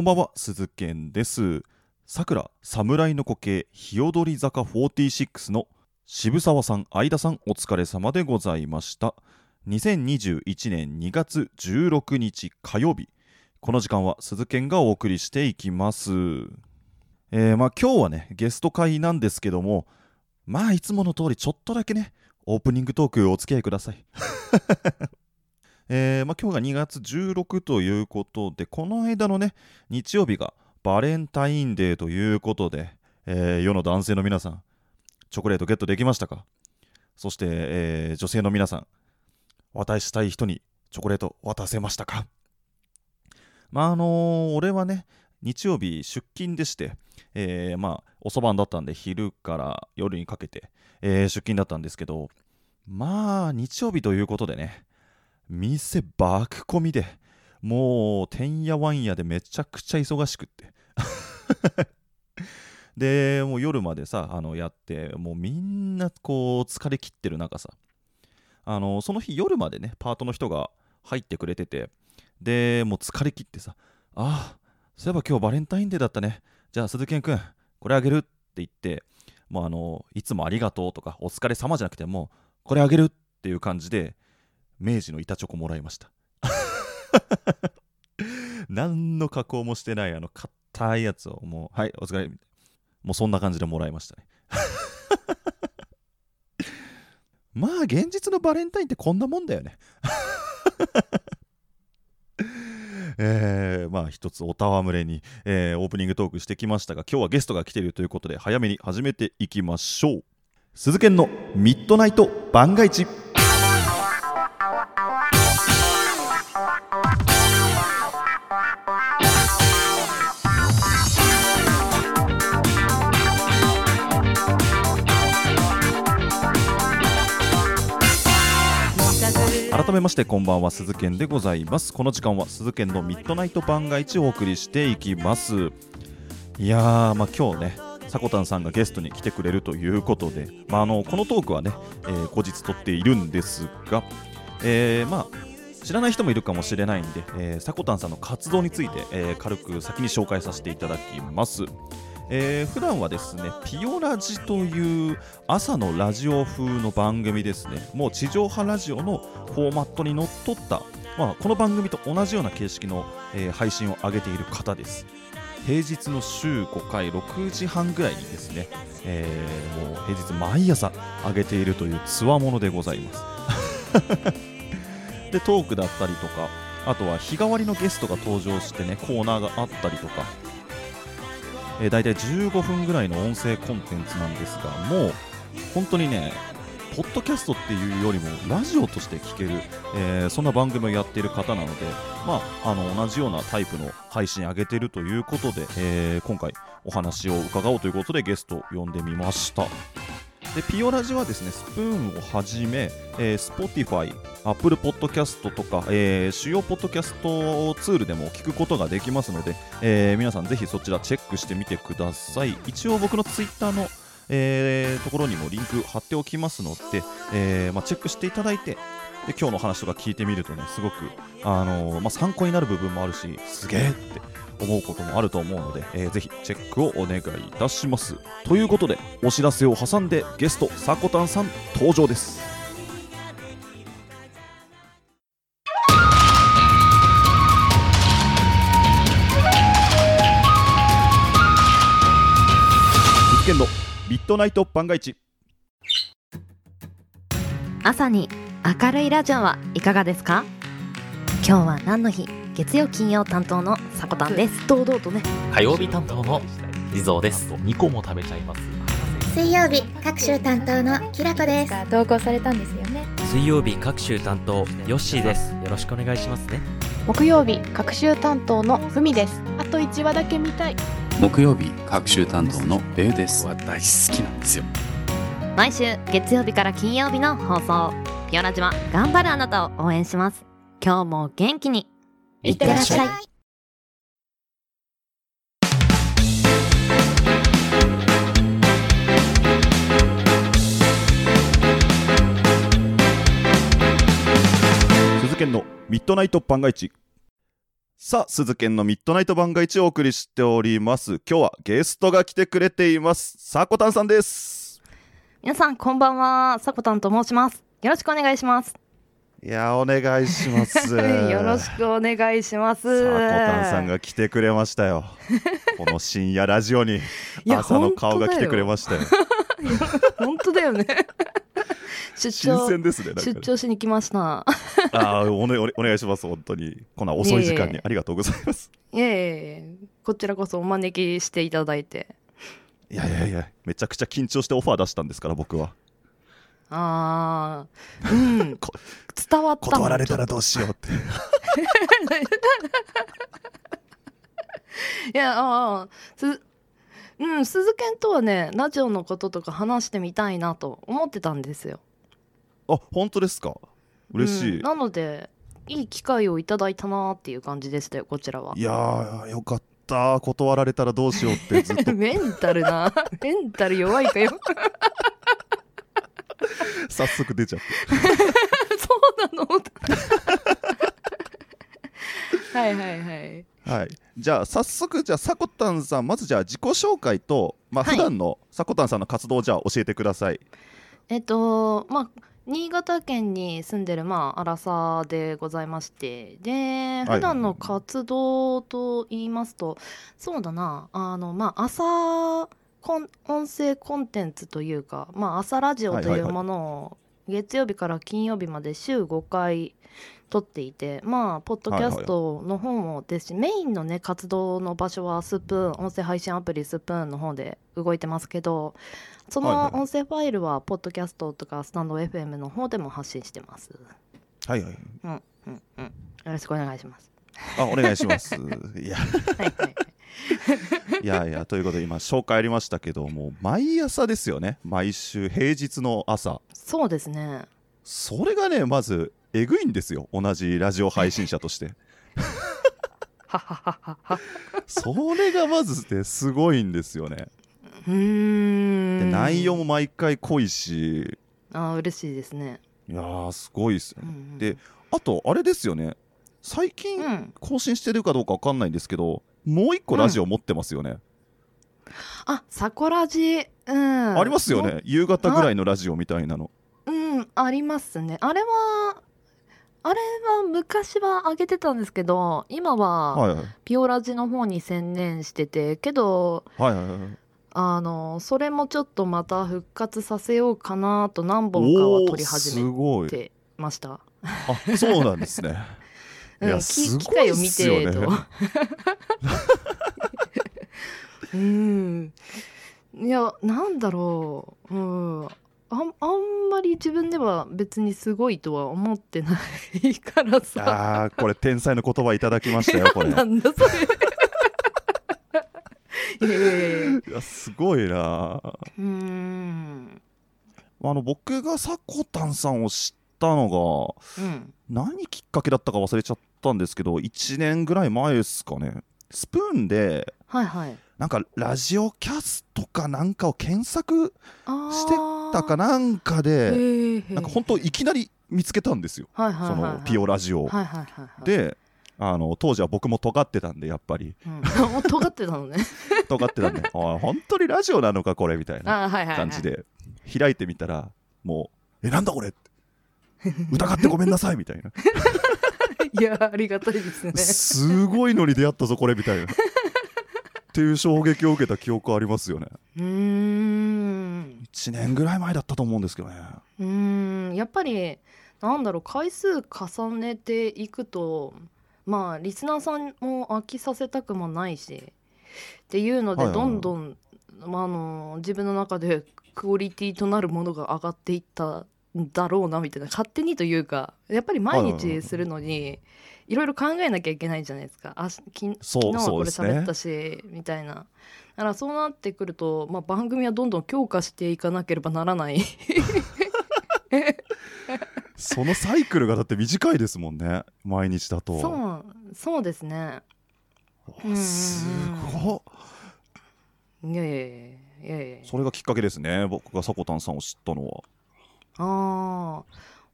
こんばんは鈴健です。さくら侍の苔日踊り坂46の渋沢さん相田さんお疲れ様でございました。2021年2月16日火曜日。この時間は鈴健がお送りしていきます。えー、まあ今日はねゲスト会なんですけどもまあいつもの通りちょっとだけねオープニングトークお付き合いください。えーまあ、今日が2月16ということで、この間のね、日曜日がバレンタインデーということで、えー、世の男性の皆さん、チョコレートゲットできましたか？そして、えー、女性の皆さん、渡したい人にチョコレート渡せましたか？まああのー、俺はね、日曜日出勤でして、えー、まあ遅番だったんで昼から夜にかけて、えー、出勤だったんですけどまあ日曜日ということでね店爆混みでもうてんやわんやでめちゃくちゃ忙しくって。でもう夜までさあのやってもうみんなこう疲れきってる中さあのその日夜までねパートの人が入ってくれててでもう疲れきってさああそういえば今日バレンタインデーだったね。じゃあ鈴木くんこれあげるって言ってもうあのいつもありがとうとかお疲れ様じゃなくてもこれあげるっていう感じで明治の板チョコもらいました。何の加工もしてないあの硬いやつをもうはい。お疲れ。もうそんな感じでもらいましたね。まあ現実のバレンタインってこんなもんだよね。えー、まあ一つおたわむれに、えー、オープニングトークしてきましたが今日はゲストが来ているということで早めに始めていきましょう。鈴研のミッドナイト番外地改めましてこんばんは鈴健でございますこの時間は鈴健のミッドナイト番外地をお送りしていきますいやーまあ今日ねさこたんさんがゲストに来てくれるということで、まあ、あのこのトークはね、えー、後日撮っているんですが、えー、まあ知らない人もいるかもしれないんで、えー、さこたんさんの活動について、えー、軽く先に紹介させていただきます。えー、普段はですねピオラジという朝のラジオ風の番組ですね。もう地上波ラジオのフォーマットにのっとった、まあ、この番組と同じような形式の、えー、配信を上げている方です。平日の週5回6時半ぐらいにですね、えー、もう平日毎朝上げているというつわものでございます。でトークだったりとかあとは日替わりのゲストが登場してねコーナーがあったりとかえー、大体15分ぐらいの音声コンテンツなんですがもう本当にねポッドキャストっていうよりもラジオとして聴ける、えー、そんな番組をやっている方なので、まあ、あの同じようなタイプの配信上げてるということで、えー、今回お話を伺おうということでゲストを呼んでみました。でピオラジはですねスプーンをはじめ、えー、Spotify、Apple Podcast とか、えー、主要ポッドキャストツールでも聞くことができますので、えー、皆さんぜひそちらチェックしてみてください。一応僕の Twitter の、えー、ところにもリンク貼っておきますので、えーまあ、チェックしていただいてで今日の話とか聞いてみるとねすごく、あのー、まあ、参考になる部分もあるしすげえって思うこともあると思うので、えー、ぜひチェックをお願いいたします。ということでお知らせを挟んでゲストさこたんさん登場です。実のミッドナイト番外地朝に明るいラジオはいかがですか？今日は何の日？月曜金曜担当のさこたんです。堂々とね。火曜日担当の地蔵です。2個も食べちゃいます。水曜日各週担当のきらこです。投稿されたんですよね。水曜日各週担当ヨッシーです。よろしくお願いしますね。木曜日各週担当のふみです。あと1話だけ見たい。木曜日各週担当のベウです。大好きなんですよ。毎週月曜日から金曜日の放送。ピオラジは頑張るあなたを応援します。今日も元気にいってらっしゃい。鈴研のミッドナイト番外地さあ、鈴研のミッドナイト番外地をお送りしております。今日はゲストが来てくれています。さこたんさんです。皆さんこんばんはさこたんと申しますよろしくお願いしますいやー、お願いします。よろしくお願いしますさこたんさんが来てくれましたよ。この深夜ラジオに朝の顔が来てくれましたよ。本当だよね 出新張鮮ですね。出張しに来ましたああお,、ね、お願いします。本当に。こんな遅い時間にありがとうございます。いえいえこちらこそお招きしていただいていやいやいや、めちゃくちゃ緊張してオファー出したんですから、僕は。ああうん。こ伝わった断られたらどうしようって。いやああすうん鈴研とはねラジオのこととか話してみたいなと思ってたんですよ。あ、本当ですか？嬉しい。うんなのでいい機会をいただいたなっていう感じでしたよこちらは。いやー、よかった。断られたらどうしようってずっと。メンタルなメンタル弱いかよ 早速出ちゃって。そうなの？はいはいはいはい。じゃあ、早速、じゃあ、さこたんさん、まずじゃあ自己紹介と、まあ、はい普段のさこたんさんの活動をじゃあ教えてください。えっとまあ新潟県に住んでるまあ荒さでございましてでい普段の活動と言いますと、そうだなあのまあ朝音声コンテンツというか、まあ、朝ラジオとはいはいはいいうものを月曜日から金曜日まで週5回撮っていてまあポッドキャストの方もですし、メインのね活動の場所はスプーン音声配信アプリスプーンの方で動いてますけどそはいはいの音声ファイルはポッドキャストとかスタンド FM の方でも発信してます。はいはい。うんうんうん。よろしくお願いします。あ、お願いします。いや、はいはい。いやいや、ということで、今、紹介ありましたけども、毎朝ですよね。毎週、平日の朝。そうですね。それがね、まず、えぐいんですよ。同じラジオ配信者として。それがまずね、すごいんですよね。うん。内容も毎回濃いし、あー嬉しいですね。いやー、すごいですよね。うんうんであと、あれですよね。最近、うん。更新してるかどうかわかんないんですけど、もう一個ラジオ持ってますよね。あ、サコラジ。うん。ありますよね。夕方ぐらいのラジオみたいなの。うん、ありますね。あれは、あれは昔は上げてたんですけど、今は。ピオラジの方に専念してて、けど、はいはいはい。あの、それもちょっとまた復活させようかなと何本かは撮り始め。てました。あ、そうなんですね。いうん、や、きすごいっ機会を見すよね。てと。うん。いや、なんだろう。うん。あんあんまり自分では別にすごいとは思ってないからさ。ああ、これ天才の言葉いただきましたよ、これ。い なんだそれ。いやすごいな。うーん。あの、僕がサコタンさんを知ったのが、うん。何きっかけだったか忘れちゃったんですけど、1年ぐらい前ですかね。スプーンで、はいはい。なんかラジオキャストかなんかを検索あしてたかなんかで、でなんか本当いきなり見つけたんですよ。はいはいはいはい、そのピオラジオを。はいはいはいはい。、で、あの当時は僕も尖ってたんで、やっぱり。うん、尖ってたのね。尖ってたんで、あ本当にラジオなのか、これみたいなあはいはい、はい。感じ。で、開いてみたら、もう、え、なんだこれって疑ってごめんなさいみたいな。いや、ありがたいですね。すごいのに出会ったぞ、これみたいな。っていう衝撃を受けた記憶ありますよね。うーん。1年ぐらい前だったと思うんですけどね。うーん。やっぱり、なんだろう、回数重ねていくと、まあ、リスナーさんも飽きさせたくもないし、っていうので、どんどん、まあ、あの、自分の中でクオリティとなるものが上がっていったんだろうな、みたいな、勝手にというか、やっぱり毎日するのに、いろいろ考えなきゃいけないじゃないですか。あしき昨日はこれ喋ったし、みたいな。だからそうなってくると、まあ、番組はどんどん強化していかなければならない。そのサイクルがだって短いですもんね。毎日だと。そうそうですね。すごっいやいやいやいやいやそれがきっかけですね。僕がサコタンさんを知ったのは。ああ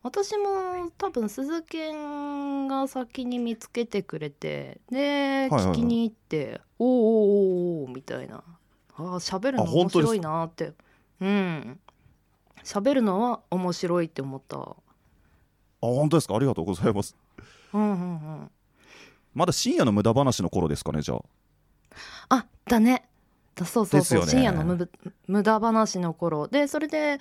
私も多分鈴研が先に見つけてくれてで、聞きに行って「おーおーおーおーみたいな。あー喋るの面白いなって。うん。喋るのは面白いって思った。あ本当ですか？ありがとうございます。うんうんうん。まだ深夜の無駄話の頃ですかねじゃあ。あだね。だそうそうそう、ね。深夜の無無駄話の頃。でそれで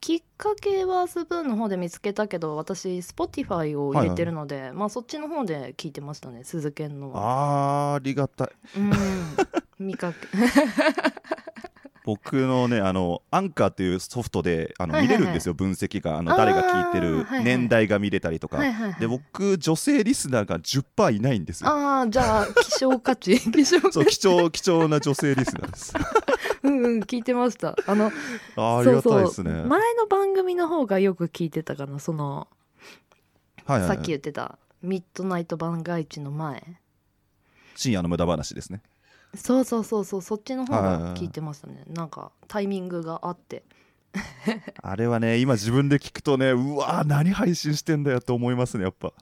きっかけはスプーンの方で見つけたけど私 Spotify を入れてるので、まあそっちの方で聞いてましたね鈴研の。はあーありがたい。うん。見かけ 僕のねあのアンカーっていうソフトであの見れるんですよ、分析が。あの誰が聞いてる年代が見れたりとか、で僕女性リスナーが10%いないんですよ。ああじゃあ希少価値。希少価そう値貴重貴重な女性リスナーです。うんうん聞いてました。あのありがたいですね。そうそう。前の番組の方がよく聞いてたかなその、はいはいはい。さっき言ってたミッドナイト番外地の前。深夜の無駄話ですねそうそうそうそうそっちの方が聞いてましたね。なんかタイミングがあって。あれはね今自分で聞くとねうわー何配信してんだよって思いますねやっぱ。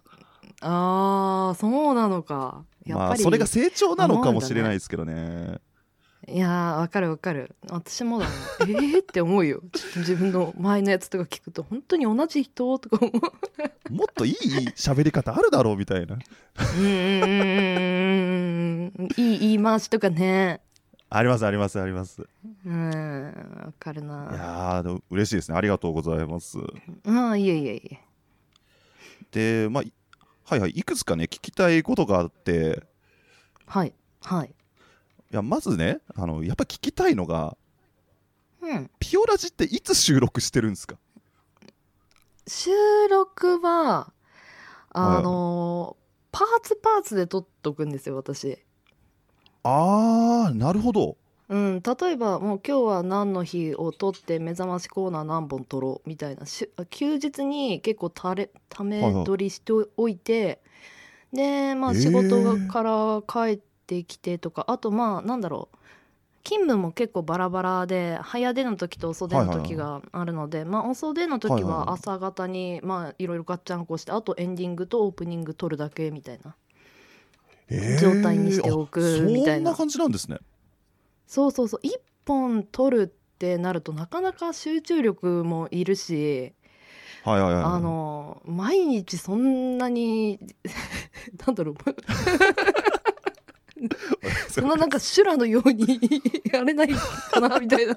あーそうなのか。やっぱり、まあそれが成長なのかもしれないですけどねいやーわかるわかる。私もだもん。えーって思うよ。ちょっと自分の前のやつとか聞くと本当に同じ人とか思う。もっといい喋り方あるだろうみたいな。うんいい言い回しとかね。ありますありますあります。いうんわかるな。やーでも嬉しいですね。ありがとうございます。ああいえいえいえ。でまあいはいはいいくつかね聞きたいことがあって。はいはいいやまずねあのやっぱ聞きたいのがうん。ピオラジっていつ収録してるんですか？収録はあのパーツパーツで撮っとくんですよ私。あーなるほど。うん、例えばもう今日は何の日を取って目覚ましコーナー何本取ろうみたいなしあ休日に結構たれため取りしておいて、でまあ仕事がから帰ってきてとかあとまあなんだろう。勤務も結構バラバラで早出の時と遅出の時があるので、まあ遅出の時は朝方にまあいろいろガッチャンコしてあとエンディングとオープニング撮るだけみたいな。えー状態にしておくあみたいな。そんな感じなんですね。そうそうそう。1本取るってなるとなかなか集中力もいるしはいはいはい。あの毎日そんなに なんだろう そんななんか修羅のようにやれないかなみたいな。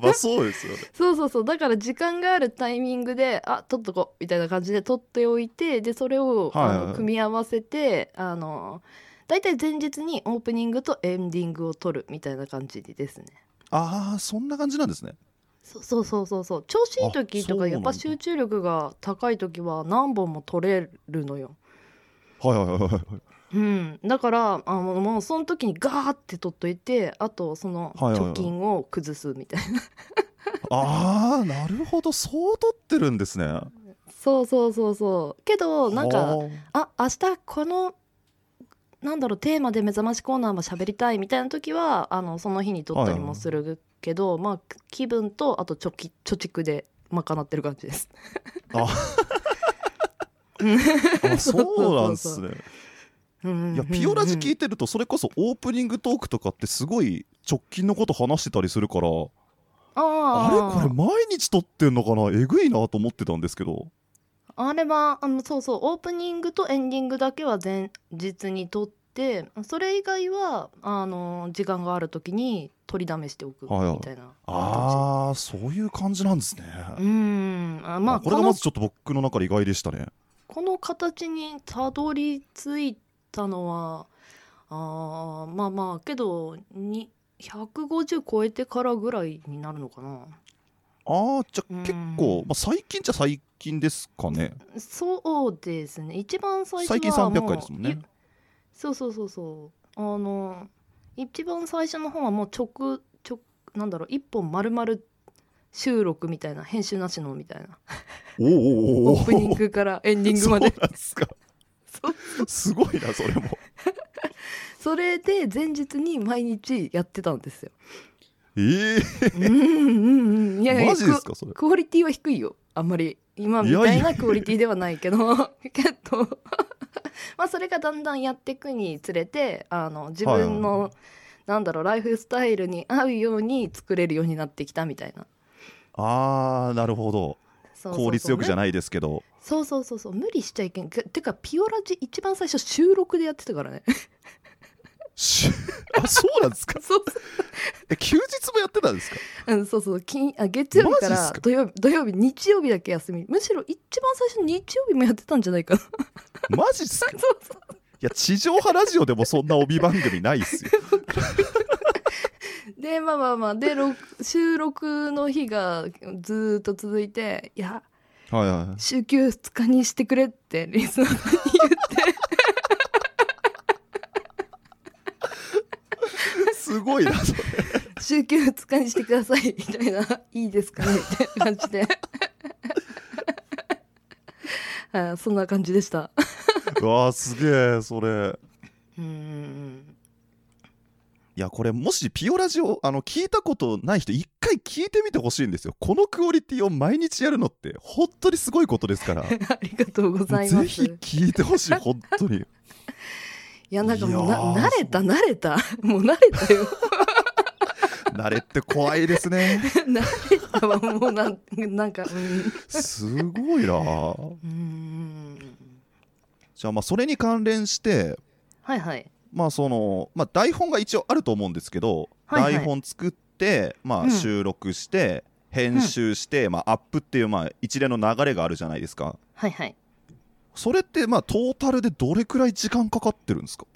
まあそうですよね。そうそうそう。だから時間があるタイミングであ取っとこうみたいな感じで取っておいてでそれを、はいはいあの組み合わせてあの大体前日にオープニングとエンディングを取るみたいな感じですね。ああそんな感じなんですね。そうそうそうそうそう。調子いい時とかやっぱ集中力が高い時は何本も取れるのよ。はいはいはいはいうん、だからあのもうその時にガーって取っといてあとそのはいはいはい。貯金を崩すみたいな、ああなるほど。そう撮ってるんですね。そうそうそうそう。けどなんかはあ。明日このなんだろうテーマで目覚ましコーナーも喋りたいみたいな時はあのその日に撮ったりもするけど、まあ気分とあと貯金貯蓄で賄ってる感じです。あ そうなんですね。うんいやピオラジ聞いいてるとそれこそオープニングトークとかってすごい直近のこと話してたりするからあああれ？これ毎日撮ってんのかな？えぐいなと思ってたんですけど。あれはあのそうそうオープニングとエンディングだけは前日に撮ってそれ以外はあの時間がある時に取りだめしておくみはいはいたい。なああそういう感じなんですね。うん。あまああこれがまずちょっと僕の中で意外でしたね。この形にたどり着いたのはあーまあまあけどに150超えてからぐらいになるのかな。ああじゃあうん。結構、まあ、最近じゃ最近ですかね。そうですね。一番最初は最近300回ですもんね。いそうそうそうそう。あの一番最初の方はもう直直なんだろう一本丸々収録みたいな編集なしのみたいな。オープニングからエンディングまで すごいなそれも。それで前日に毎日やってたんですよ。ええうんうんうんいやいやマジですかそれ。ククオリティは低いよ。あんまり。今みたいなクオリティではないけど。けど。まあそれがだんだんやっていくにつれてあの自分の、はい。なんだろうライフスタイルに合うように作れるようになってきたみたいな。あーなるほど効率よくじゃいないですけど。そうそうそうそう。無理しちゃいけんててかピオラジ一番最初収録でやってたからね。しあそうなんですか？そうえ休日もやってたんですか？うん、そうそう。金あ月曜日から土曜日土曜日日曜日だけ休み。むしろ一番最初日曜日もやってたんじゃないかな。マジっすか？い そうそう。や地上波ラジオでもそんな帯番組ないっすよ でまあまあまあでろ 収録の日がずーっと続いていやはいはいはい。週休2日にしてくれってリスナーさんに言って。すごいなそれ。週休2日にしてくださいみたいないいですかねみたいな感じで。あそんな感じでした。うわーすげえそれ。うんいやこれもしピオラジオあの聞いたことない人一回聞いてみてほしいんですよ。このクオリティを毎日やるのって本当にすごいことですから。ありがとうございます。ぜひ聞いてほしい本当に。いやなんかもうな慣れた慣れた。もう慣れたよ。慣れって怖いですね。慣れたわもうなんなんかうん。すごいな。うん。じゃあまあそれに関連してはいはいまあその、まあ、台本が一応あると思うんですけど、はいはい。台本作って、まあ、うん。収録して、編集して、まあ、アップっていう、まあ、一連の流れがあるじゃないですか。はいはい。それってまあトータルでどれくらい時間かかってるんですか？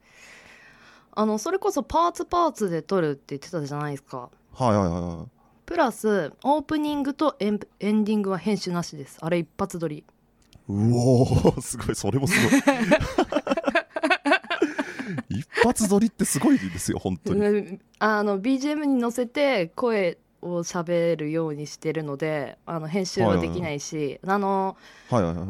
あのそれこそパーツパーツで撮るって言ってたじゃないですか。はいはいはいはい。プラスオープニングとエンエンディングは編集なしです。あれ一発撮り。うおーすごい。それもすごい 一発撮りってすごいですよ本当に。うんあの BGM に乗せて声を喋るようにしてるのであの編集はできないし、あのはいはいはい。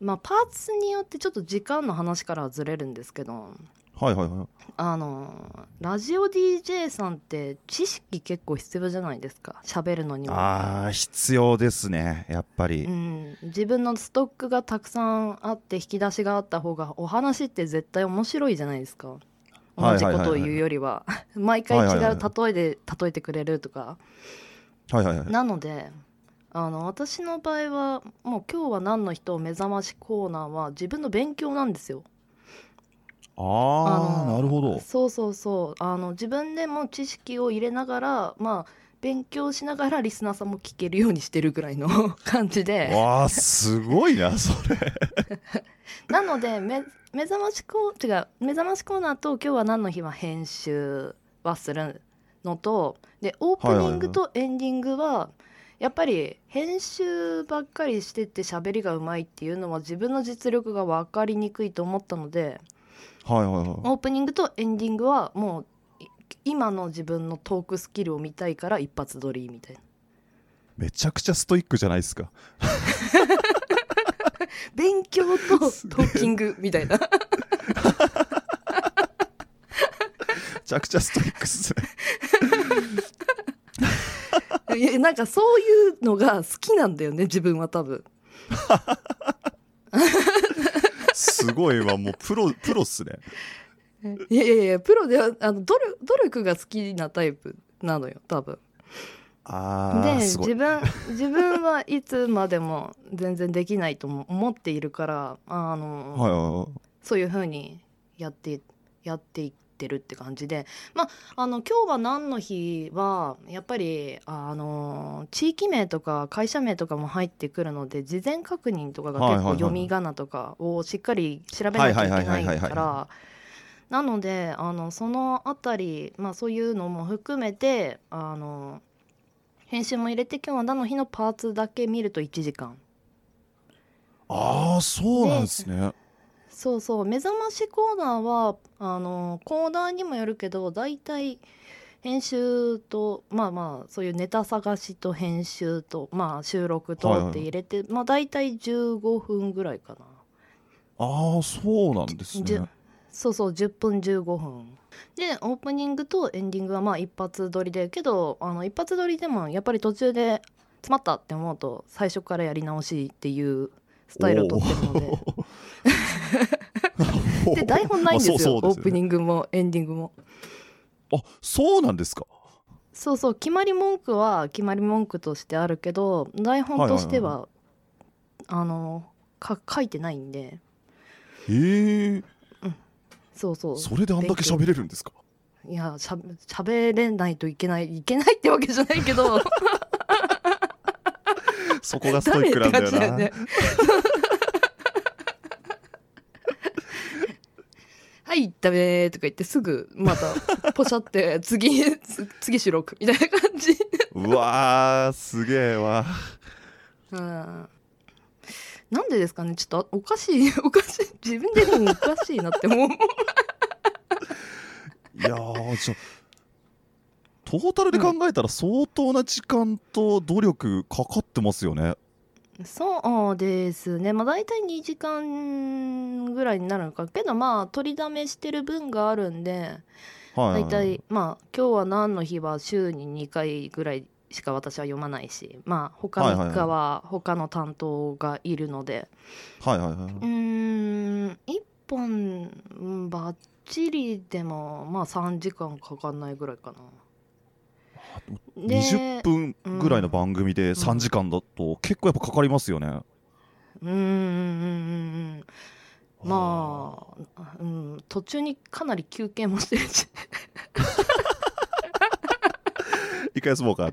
まあパーツによってちょっと時間の話からはずれるんですけどはいはいはい。あのラジオ DJ さんって知識結構必要じゃないですか？喋るのにも。あー必要ですねやっぱり、うん、自分のストックがたくさんあって引き出しがあった方がお話って絶対面白いじゃないですか。同じことを言うよりは。毎回違う例えで例えてくれるとか。はいはいはい。なのであの私の場合はもう今日は何の人を目覚ましコーナーは自分の勉強なんですよああのなるほど。そうそうそう。あの自分でも知識を入れながらまあ勉強しながらリスナーさんも聞けるようにしてるぐらいの 感じで。わあすごいなそれ。なのでめ目覚ましコー違う目覚ましコーナーと今日は何の日は編集はするのとでオープニングとエンディングはやっぱり編集ばっかりしてて喋りがうまいっていうのは自分の実力が分かりにくいと思ったのではいはいはい。オープニングとエンディングはもうい今の自分のトークスキルを見たいから一発撮りみたいな。めちゃくちゃストイックじゃないですか。勉強とトーキングみたいな。めちゃくちゃストイックっすね。いやなんかそういうのが好きなんだよね自分は多分 すごいわもうプロプロっすね。いやいやいやプロではあの努力努力が好きなタイプなのよ多分。ああで自分自分はいつまでも全然できないとも思っているからあの、はいはいはい。そういう風にやってやっていってるって感じで。まああの今日は何の日はやっぱりあの地域名とか会社名とかも入ってくるので事前確認とかが結構読み仮名とかをしっかり調べなきゃいけないから。なのであのそのあたり、まあ、そういうのも含めてあの編集も入れて今日は何の日のパーツだけ見ると1時間。ああそうなんですねそうそう。目覚ましコーナーはあのコーナーにもよるけど大体編集とまあまあそういうネタ探しと編集とまあ収録はいはいとって入れて、まあ大体15分ぐらいかな。ああそうなんですね。そうそう10分15分。でオープニングとエンディングはまあ一発撮りでけどあの一発撮りでもやっぱり途中で詰まったって思うと最初からやり直しっていうスタイルをとってるのでで台本ないんですよ。まあそうそうですよね。オープニングもエンディングも。あそうなんですか。そうそう。決まり文句は決まり文句としてあるけど台本としては,、あのか書いてないんで。え。えそうそう。それであんだけ喋れるんですか？いやしゃ喋れないといけないいけないってわけじゃないけど。そこがストイックなんだよなはいダメとか言ってすぐまたポシャって 次つ次収録みたいな感じ。うわーすげえわ。うん。なんでですかねちょっとおかしい おかしい。自分でもおかしいなって思う。いやーちょトータルで考えたら相当な時間と努力かかってますよねそうですね。まあ大体2時間ぐらいになるのか。けどまあ取りだめしてる分があるんではい大体まあ今日は何の日は週に2回ぐらいしか私は読まないしまあ他はいはいはい。3日は他の担当がいるので、はいはいはいうーん1本うんバッチリでもまあ3時間かかんないぐらいかな。で20分ぐらいの番組で3時間だと結構やっぱかかりますよね、うんうんうんうんうん。まあ、うん、途中にかなり休憩もしてるし。一回休もうか。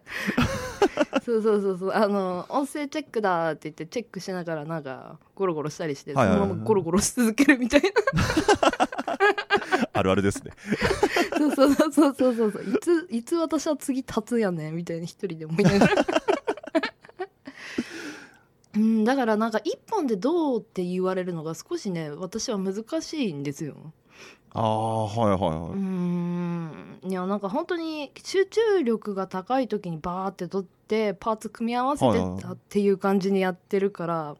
そうそうそうそう。あの音声チェックだって言ってチェックしながらなんかゴロゴロしたりして、そのままゴロゴロし続けるみたいなあるあるですね。そうそうそうそうそうそう。そういついつ私は次立つやねんみたいに一人で思いながら。うんだからなんか一本でどうって言われるのが少しね私は難しいんですよ。ああはいはいうはーいん。いやなんか本当に集中力が高い時にバーって取ってパーツ組み合わせてはいはいはいたっていう感じにやってるから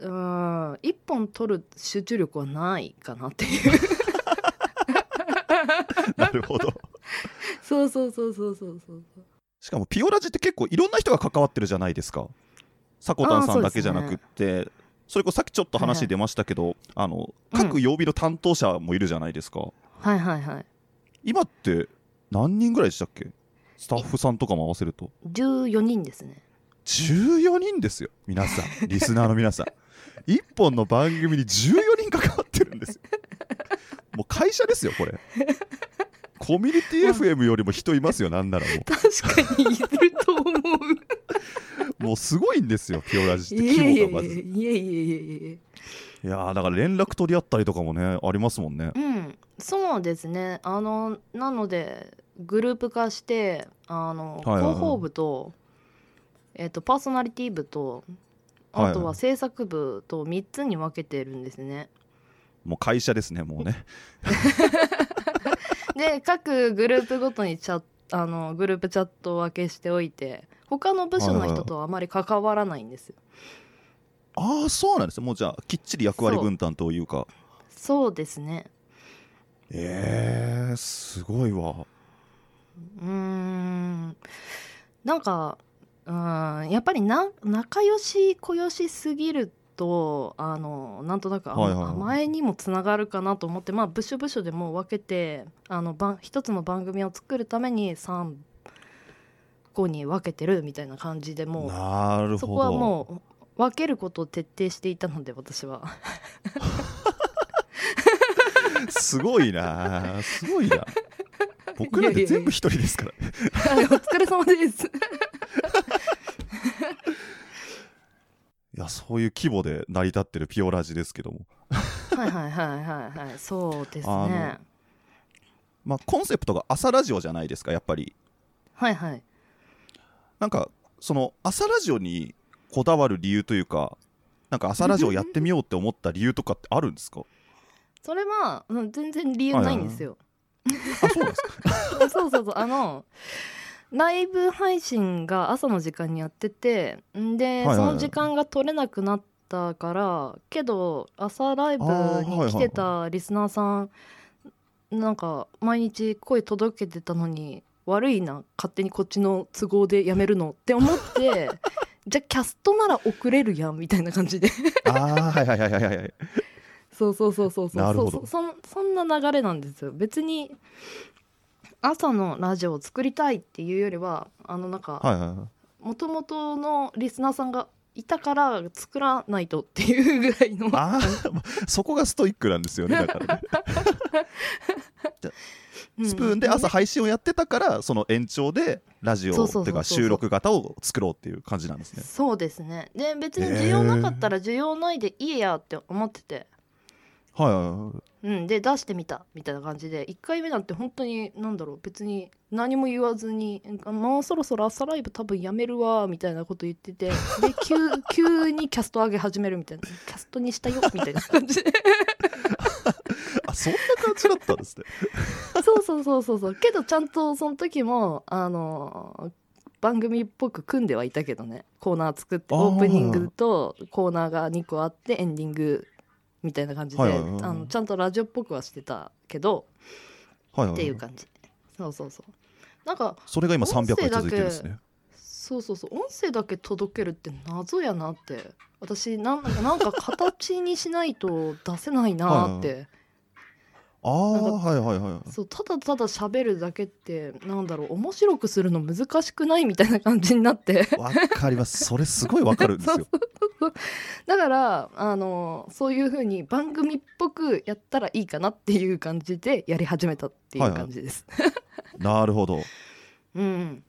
うーん一本取る集中力はないかなっていう。なるほど。そうそうそうそうそうそう。しかもピオラジって結構いろんな人が関わってるじゃないですか。さこたんさんだけじゃなくって。それこそさっきちょっと話出ましたけど、あの各曜日の担当者もいるじゃないですか、はいはいはい。今って何人ぐらいでしたっけ？スタッフさんとかも合わせると。14人ですね。14人ですよ。皆さん。リスナーの皆さん。1本の番組に14人関わってるんですよ。もう会社ですよこれコミュニティ FM よりも人いますよなんならも 確かにいると思う。うもうすごいんですよピオラジっていやいやいや規模がまず。いやいやいやいやいやーだから連絡取り合ったりとかもねありますもんね。うんそうですね。あのなのでグループ化してあの、はいはいはい。広報部と,、えっとパーソナリティ部とはいはい。あとは制作部と3つに分けてるんですね。もう会社ですねもうね で各グループごとにチャあのグループチャット分けしておいて他の部署の人とはあまり関わらないんですよ。ああそうなんですねもうじゃあきっちり役割分担というかそうですね。えー、すごいわうーんなんかうんやっぱりな仲良し小良しすぎるとあのなんとなく、甘えにもつながるかなと思ってまあ部署部署でもう分けてあの一つの番組を作るために3個に分けてるみたいな感じでもなるほど。うそこはもう分けることを徹底していたので私は。すごいな。すごいな。僕らで全部一人ですから お疲れ様ですいやそういう規模で成り立ってるピオラジですけども。はいはいはいはいはい。そうですあねまあコンセプトが朝ラジオじゃないですかやっぱり。はいはい。なんかその朝ラジオにこだわる理由というかなんか朝ラジオやってみようって思った理由とかってあるんですか？それは、うん、全然理由ないんですよ。あそうなんですか？そうそうそう。あのライブ配信が朝の時間にやっててんで、その時間が取れなくなったからけど朝ライブに来てたリスナーさんなんか毎日声届けてたのに悪いな勝手にこっちの都合でやめるのって思って じゃあキャストなら遅れるやんみたいな感じで。ああはいはいはいはいはいそうそうそうそうそう。そそんな流れなんですよ。別に朝のラジオを作りたいっていうよりはあのなんかはいはいはい。もともとのリスナーさんがいたから作らないとっていうぐらいの。あそこがストイックなんですよねだからね。うんスプーンで朝配信をやってたからその延長でラジオそうそうそうそう。っていうか収録型を作ろうっていう感じなんですね。そうですね。で別に需要なかったら需要ないでいいやって思ってて、はいうん、で出してみたみたいな感じで1回目なんて本当に何だろう別に何も言わずに「もうそろそろ朝ライブ多分やめるわ」みたいなこと言ってて で急急にキャスト上げ始めるみたいな「キャストにしたよ」みたいな。感じであそんな感じだったんですね。そうそうそうそうそう。けどちゃんとその時もあの番組っぽく組んではいたけどね。コーナー作ってオープニングとコーナーが2個あってエンディングみたいな感じで、はいはいはいはい。あのちゃんとラジオっぽくはしてたけどはいはいっていう感じ。そうそうそう。なんかそれが今300回続いてるんですね。そうそうそう。音声だけ届けるって謎やなって。私なんなんか形にしないと出せないなってあはいはいはいそうただただ喋るだけってなんだろう面白くするの難しくないみたいな感じになって。わかります。それすごいわかるんですよ。だからあのそういう風に番組っぽくやったらいいかなっていう感じでやり始めたっていう感じです。なるほど。うん。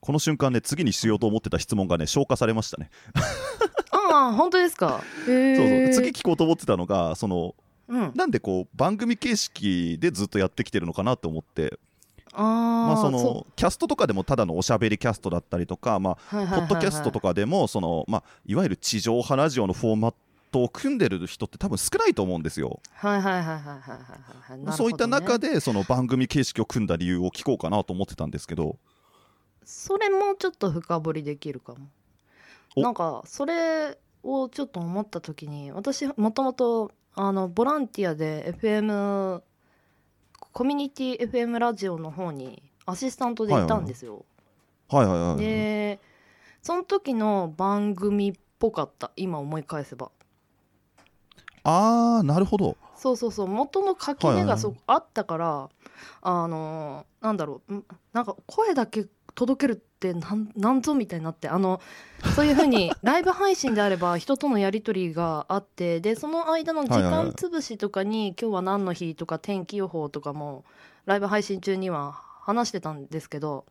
この瞬間ね次にしようと思ってた質問がね消化されましたね。ああ本当ですか。へそうえ。そう。次聞こうと思ってたのがそのなんでこう番組形式でずっとやってきてるのかなと思ってまあ、そのキャストとかでもただのおしゃべりキャストだったりとか、まあポッドキャストとかでもその、まあ、いわゆる地上波ラジオのフォーマットを組んでる人って多分少ないと思うんですよ。そういった中でその番組形式を組んだ理由を聞こうかなと思ってたんですけどそれもちょっと深掘りできるかも。なんかそれをちょっと思った時に私もともとあのボランティアで FM コミュニティ FM ラジオの方にアシスタントでいたんですよ、はいはいはい、でその時の番組っぽかった。今思い返せば。ああなるほど。そうそうそう。元の垣はいはいはい。根がそあったから、あのーなんだろう。んなんか声だけ届けるってなんなんぞみたいになってあのそういうふうに ライブ配信であれば人とのやり取りがあってでその間の時間つぶしとかに、今日は何の日とか天気予報とかもライブ配信中には話してたんですけど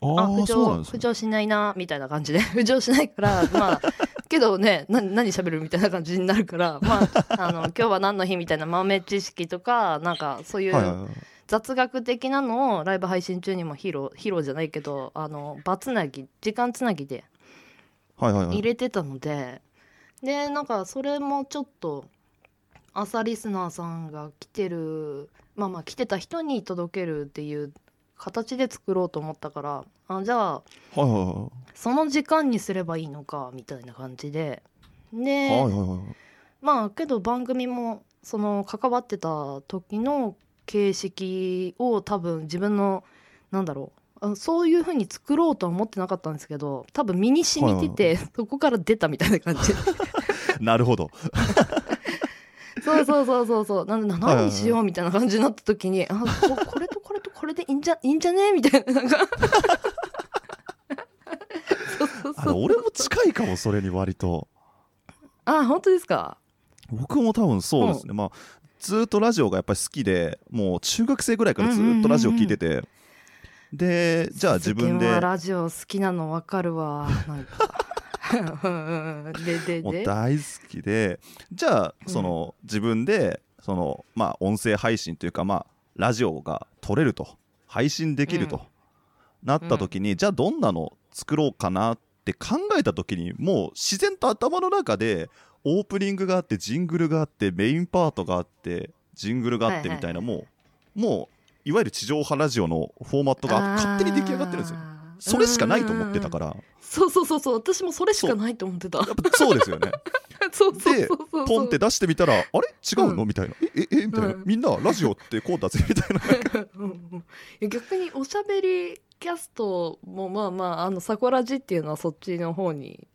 ああ浮上浮上しないなみたいな感じで。浮上しないからまあけどねな何喋るみたいな感じになるからまああの 今日は何の日みたいな豆知識とかなんかそういうはいはいはい雑学的なのをライブ配信中にも披露披露じゃないけどあの場つなぎ時間つなぎではいはいはい。入れてたのででなんかそれもちょっと朝リスナーさんが来てるまあまあ来てた人に届けるっていう形で作ろうと思ったからあじゃあはいはいはいその時間にすればいいのかみたいな感じで。で、はいはいはい。まあけど番組もその関わってた時の形式を多分自分のなんだろう。あそういう風に作ろうとは思ってなかったんですけど多分身に染みてて、そこから出たみたいな感じ。なるほど。そうそうそうそうそう。なんで何にしようみたいな感じになった時にあここれとこれとこれでいいんじゃいいんじゃね？みたいな。なんか。そうそうそうあの俺も近いかもそれに割と。あ本当ですか？僕も多分そうですね、まあずーっとラジオがやっぱり好きでもう中学生ぐらいからずーっとラジオ聞いてて、でじゃあ自分で。ラジオ好きなの分かるわ。なんか。うんうんででで。もう大好きで。じゃあその、自分でそのまあ音声配信というかまあラジオが撮れると。配信できると、うん。なった時に、じゃあどんなの作ろうかなって考えた時にもう自然と頭の中でオープニングがあってジングルがあってメインパートがあってジングルがあってみたいな、もうもういわゆる地上波ラジオのフォーマットが勝手に出来上がってるんですよ。あそれしかないと思ってたから。そうそうそうそう。私もそれしかないと思ってた。そうですよね。でポンって出してみたらあれ？違うの、うん。みたいな。えええ？みたいな、うん。みんなラジオってこうだぜ？みたいな。うんうん逆におしゃべりキャストもまあまああのサコラジっていうのはそっちの方に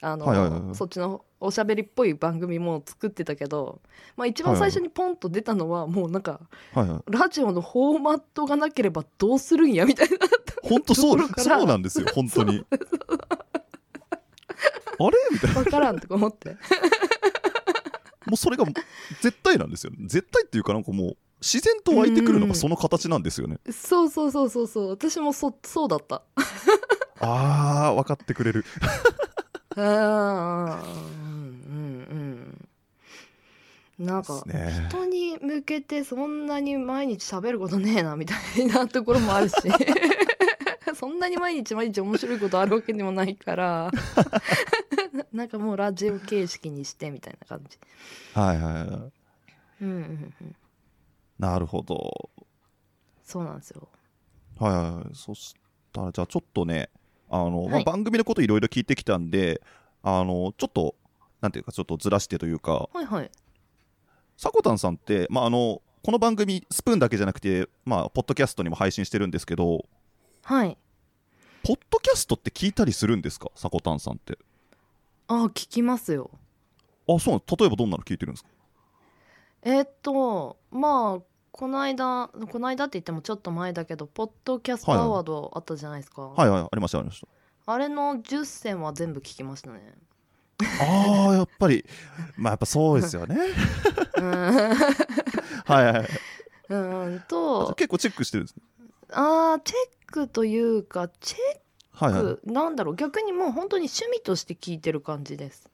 あの、はいはいはい。そっちのおしゃべりっぽい番組も作ってたけど、まあ、一番最初にポンと出たのはもうなんかはいはい。ラジオのフォーマットがなければどうするんやみたいな 本当そうそうなんですよ本当に。あれ？みたいな。分からんとか思って。もうそれが絶対なんですよ絶対っていうかなんかもう自然と湧いてくるのがその形なんですよね。そうそうそうそうそう。私もそそうだった。あー分かってくれるうんうんうんなんか人に向けてそんなに毎日喋ることねえなみたいなところもあるし。そんなに毎日毎日面白いことあるわけでもないから。なんかもうラジオ形式にしてみたいな感じ。はいはいはい。うんうんうん。なるほど。そうなんですよ。はいはいはい。そしたらじゃあちょっとねあの、まあはい。番組のこといろいろ聞いてきたんであのちょっとなんていうかちょっとずらしてというかはいはい。さこたんさんって、まあ、あのこの番組スプーンだけじゃなくて、まあ、ポッドキャストにも配信してるんですけどはい。ポッドキャストって聞いたりするんですか？さこたんさんって。あ聞きますよ。あそう例えばどんなの聞いてるんですか？えーっとまあこの間この間って言ってもちょっと前だけどポッドキャストアワードあったじゃないですか、はいはいありましたありました。あれの10選は全部聞きましたね。あーやっぱり。まあやっぱそうですよね。うん。はいはい。はいうんあと結構チェックしてるんですね。あーチェックというかチェはいはい。ック、なんだろう。逆にもう本当に趣味として聞いてる感じです。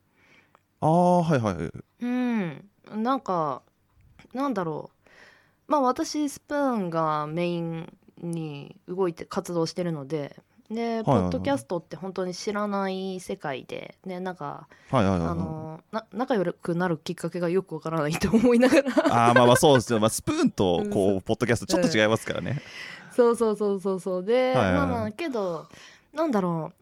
ああはいはいはい。うん。なんかなんだろうまあ私スプーンがメインに動いて活動してるのでで、はいポッドキャストって本当に知らない世界でねなんかはいはいはいはい。あのな仲良くなるきっかけがよくわからないと思いながら。あーまあまあそうですよ、まあ、スプーンとうん。こうポッドキャストちょっと違いますからね、そうそうそうそうそう。で、はいはいはい。まあまあけどなんだろ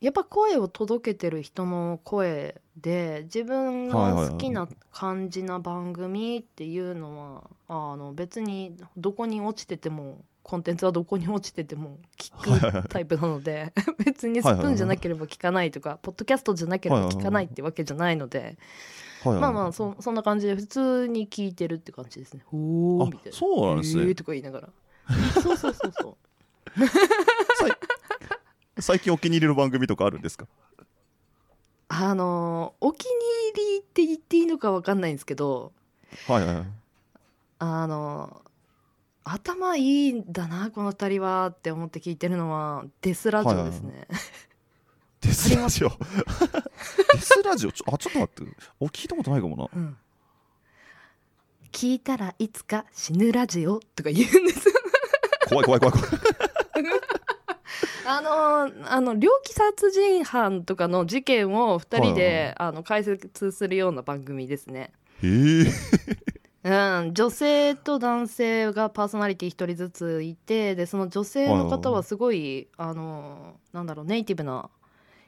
う。やっぱ声を届けてる人の声で自分が好きな感じな番組っていうのはあの別にどこに落ちててもコンテンツはどこに落ちてても聞く タイプなので 別にスプーンじゃなければ聞かないとかポッドキャストじゃなければ聞かないってわけじゃないのでまあまあそそんな感じで普通に聞いてるって感じですね。ほーみたいあな。そうなんですね、えーとか言いながら。そうそうそうそう。最近お気に入りの番組とかあるんですか？あのお気に入りって言っていいのかわかんないんですけどはいはいはい。あの頭いいんだなこの二人はって思って聞いてるのはデスラジオですね、デスラジオ？デスラジオ？ちょあちょっと待って。お聞いたことないかもな。うん。聞いたらいつか死ぬラジオとか言うんですよ怖い怖い怖い怖いあのあの猟奇殺人犯とかの事件を二人で、あの解説するような番組ですね。え。ー、うん、女性と男性がパーソナリティ一人ずついてでその女性の方はすごいあのなんだろうネイティブな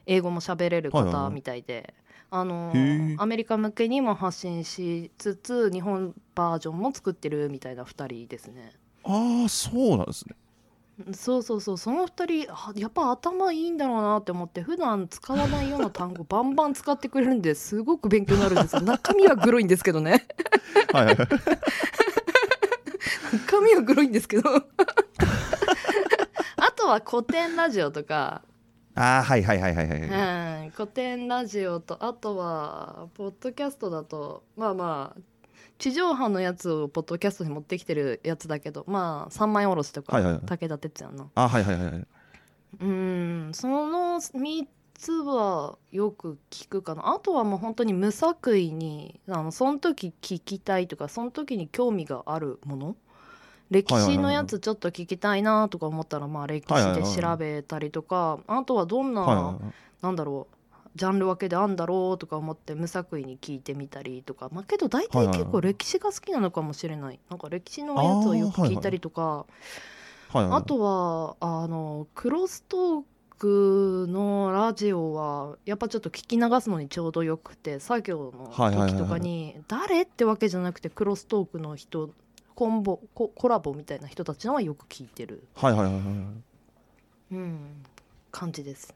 英語も喋れる方はいはいはい。みたいで。あのアメリカ向けにも発信しつつ日本バージョンも作ってるみたいな2人ですね。ああそうなんですねそうそうそう。その2人あやっぱ頭いいんだろうなって思って普段使わないような単語 バンバン使ってくれるんですごく勉強になるんですよ中身はグロいんですけどね。はい 中身はグロいんですけど。あとは古典ラジオとか、ああはいはいはいはいはい、うん、古典ラジオとあとはポッドキャストだとまあまあ地上波のやつをポッドキャストに持ってきてるやつだけどまあ三枚おろしとか、はいはいはい。武田鉄矢の。あはいはいはいはい。うんその3つはよく聞くかな。あとはもう本当に無作為にあのその時聞きたいとかその時に興味があるもの？歴史のやつちょっと聞きたいなとか思ったらまあ歴史で調べたりとか。あとはどんな、はいはいはい。なんだろうジャンル分けであんだろうとか思って無作為に聞いてみたりとか。まあけど大体結構歴史が好きなのかもしれない。なんか歴史のやつをよく聞いたりとか。はいはいあとはあのクロストークのラジオはやっぱちょっと聞き流すのにちょうどよくて作業のはいはいはいはい。時とかに誰ってわけじゃなくてクロストークの人コンボココラボみたいな人たちのはよく聞いてる、はいはいはいはい。うん、感じです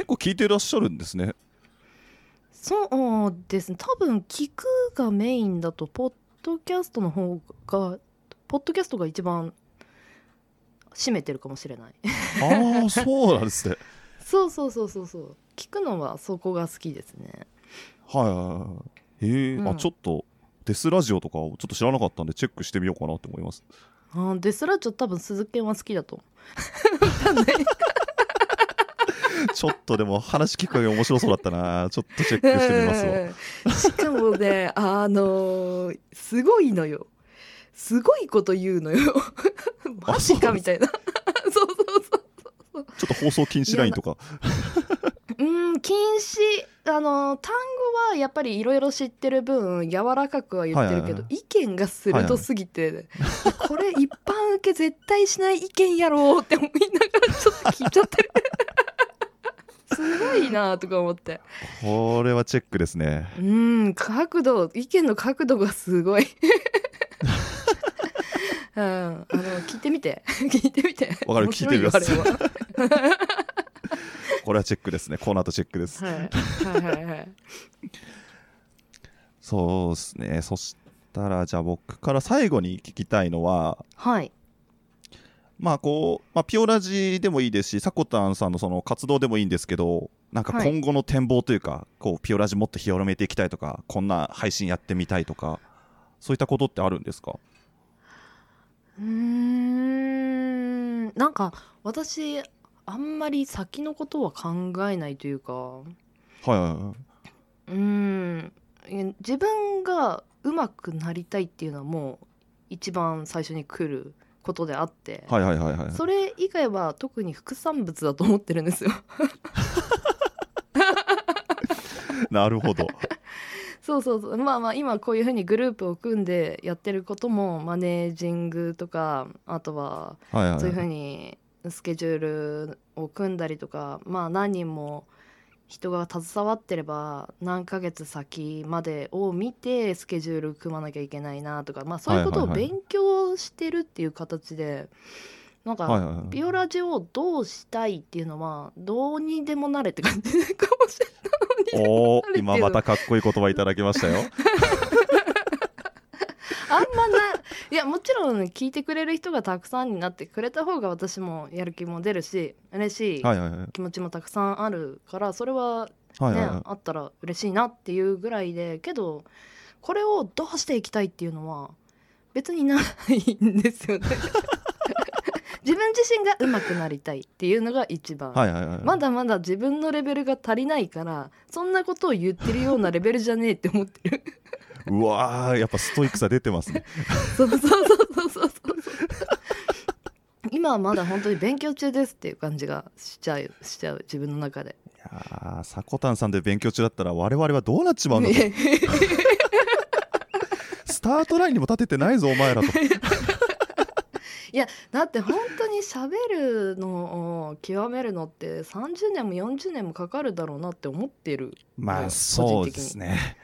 結構聞いてらっしゃるんですね。そうですね。多分聞くがメインだとポッドキャストの方がポッドキャストが一番占めてるかもしれない。ああそうなんですね。そうそうそうそうそう。聞くのはそこが好きですね。はいはいはいへえ、うん。あちょっとデスラジオとかをちょっと知らなかったんでチェックしてみようかなと思います。あーデスラジオ多分鈴研は好きだと ちょっとでも話聞く限り面白そうだったな。ちょっとチェックしてみますわ。うん。しかもねあのーすごいのよ。すごいこと言うのよ。マジかみたいな。そうそうそうちょっと放送禁止ラインとか。うん禁止。あの単語はやっぱりいろいろ知ってる分柔らかくは言ってるけど、は意見が鋭すぎて、これ一般受け絶対しない意見やろうって思いながらちょっと聞いちゃってるすごいなとか思って。これはチェックですね。うん角度意見の角度がすごい。うん、あの聞いてみて。聞いてみて。わかる聞いてみます。これはチェックですね。この後チェックです。はいはいはいはい。そうですね。そしたらじゃあ僕から最後に聞きたいのははいまあこう、まあ、ピオラジでもいいですしサコタンさんのその活動でもいいんですけどなんかはい。今後の展望というか、こうピオラジもっと広めていきたいとかこんな配信やってみたいとかそういったことってあるんですか？うーん。なんか私あんまり先のことは考えないというか。はいはいはい。うーん。え自分が上手くなりたいっていうのはもう一番最初に来ることであって、はいはいはいはい。それ以外は特に副産物だと思ってるんですよ。なるほど。そうそうそう。まあまあ今こういうふうにグループを組んでやってることもマネージングとかあとはそういうふうはいにスケジュールを組んだりとかまあ何人も人が携わってれば何ヶ月先までを見てスケジュール組まなきゃいけないなとかまあそういうことを勉強してるっていう形でなんかはいはいはい。ビオラジをどうしたいっていうのはどうにでもなれって感じ かもしれない。おお今またかっこいい言葉いただきましたよ。あんまないやもちろん聞いてくれる人がたくさんになってくれた方が私もやる気も出るし嬉しい気持ちもたくさんあるからそれはね、はいはいはい。あったら嬉しいなっていうぐらいでけどこれをどうしていきたいっていうのは別にないんですよね。自分自身が上手くなりたいっていうのが一番、はいはいはい。まだまだ自分のレベルが足りないからそんなことを言ってるようなレベルじゃねえって思ってるうわーやっぱストイックさ出てますね。そうそうそうそうそう。そう今はまだ本当に勉強中ですっていう感じがしちゃうしちゃう自分の中で。いやーサコタンさんで勉強中だったら我々はどうなっちまうんだとスタートラインにも立ててないぞお前らと。いやだって本当に喋るのを極めるのって30年も40年もかかるだろうなって思ってる。まあ個そうですね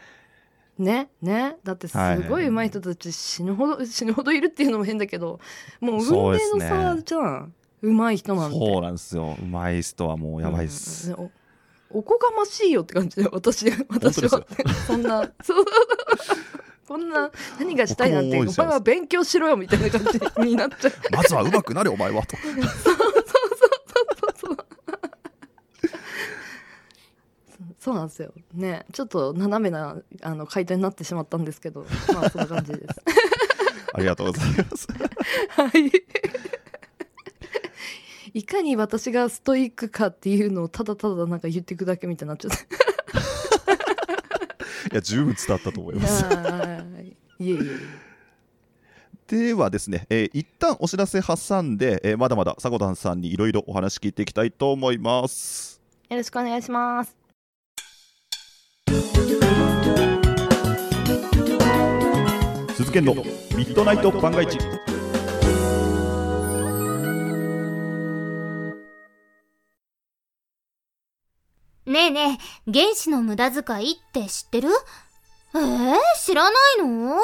ねね。だってすはい。はいごい上手い人たち死ぬほど死ぬほどいるっていうのも変だけどもう運命の差じゃん、上手い人なんてそうなんですよ。うまい人はもうやばいっす、うんおおこがましいよって感じで私私は。そんなそう。こんな何がしたいなんてお前は勉強しろよみたいな感じになっちゃう。まずは上手くなれお前はと そうそうそうなんですよ。ね。ちょっと斜めなあの回答になってしまったんですけど まあそんな感じです。ありがとうございます。はい。いかに私がストイックかっていうのをただただなんか言っていくだけみたいになっちゃって。いや十分伝わったと思いいます。い。えいえいえ。ではですね、えー一旦お知らせ挟んで、えーまだまだサコタンさんにいろいろお話聞いていきたいと思います。よろしくお願いします鈴研の。ミッドナイト番外地。ねえねえ原子の無駄遣いって知ってる？えー、知らないの？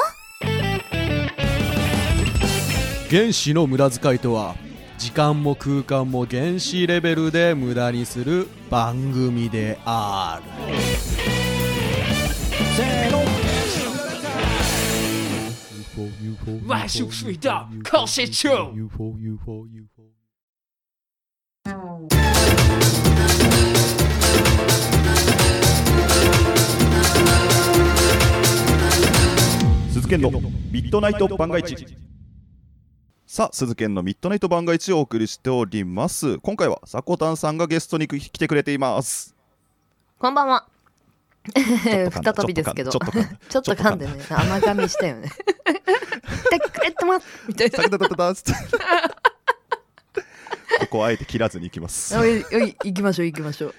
原子の無駄遣いとは時間も空間も原子レベルで無駄にする番組である。万宿水道考试中 UFO UFO UFO 鈴研のミッドナイト番外地さあ鈴研のミッドナイト番外地をお送りしております。今回はさこたんさんがゲストに来てくれています。こんばんは。再びですけど、ちょっと噛んでね、甘噛みしたよね。来てくれてますみたいな。タタタタタつって ここはあえて切らずに行きますおいおい行きましょう行きましょう。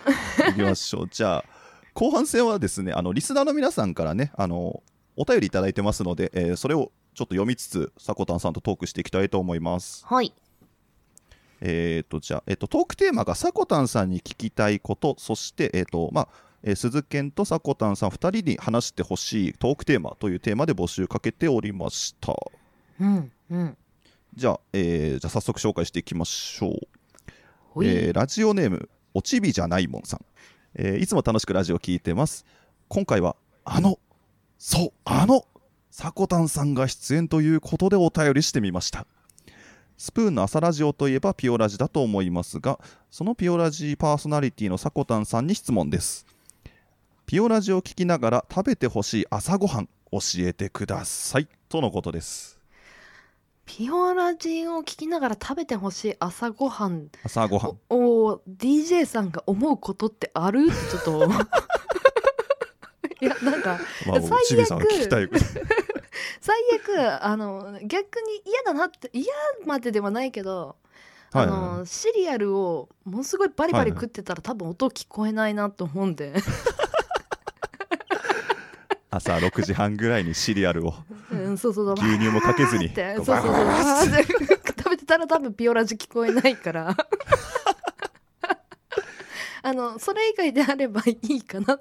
行きましょうじゃあ後半戦はですねあのリスナーの皆さんからねあのお便りいただいてますので、えーそれをちょっと読みつつさこたんさんとトークしていきたいと思いますはい。えっ、とじゃあ、えっとトークテーマがさこたんさんに聞きたいことそしてえっ、とまあえー鈴研とさこたんさん2人に話してほしいトークテーマというテーマで募集かけておりました。うんうん。じゃあ、えーじゃあ早速紹介していきましょう。えーラジオネームおちびじゃないもんさん、えーいつも楽しくラジオ聞いてます。今回はあのそうあのさこたんさんが出演ということでお便りしてみました。スプーンの朝ラジオといえばピオラジだと思いますがそのピオラジパーソナリティのさこたんさんに質問ですピオラジを聞きながら食べてほしい朝ごはん教えてください。とのことです。ピオラジを聞きながら食べてほしい朝ごはん。朝ごはん。を DJ さんが思うことってある？ってちょっと。いやなんかまあもうちびさんが聞きたい。最悪あの逆に嫌だなって嫌までではないけどはいあのシリアルをものすごいバリバリ食ってたら、多分音聞こえないなと思うんで、朝6時半ぐらいにシリアルを牛乳もかけずに食べてたら多分ピオラジ聞こえないから。あのそれ以外であればいいかな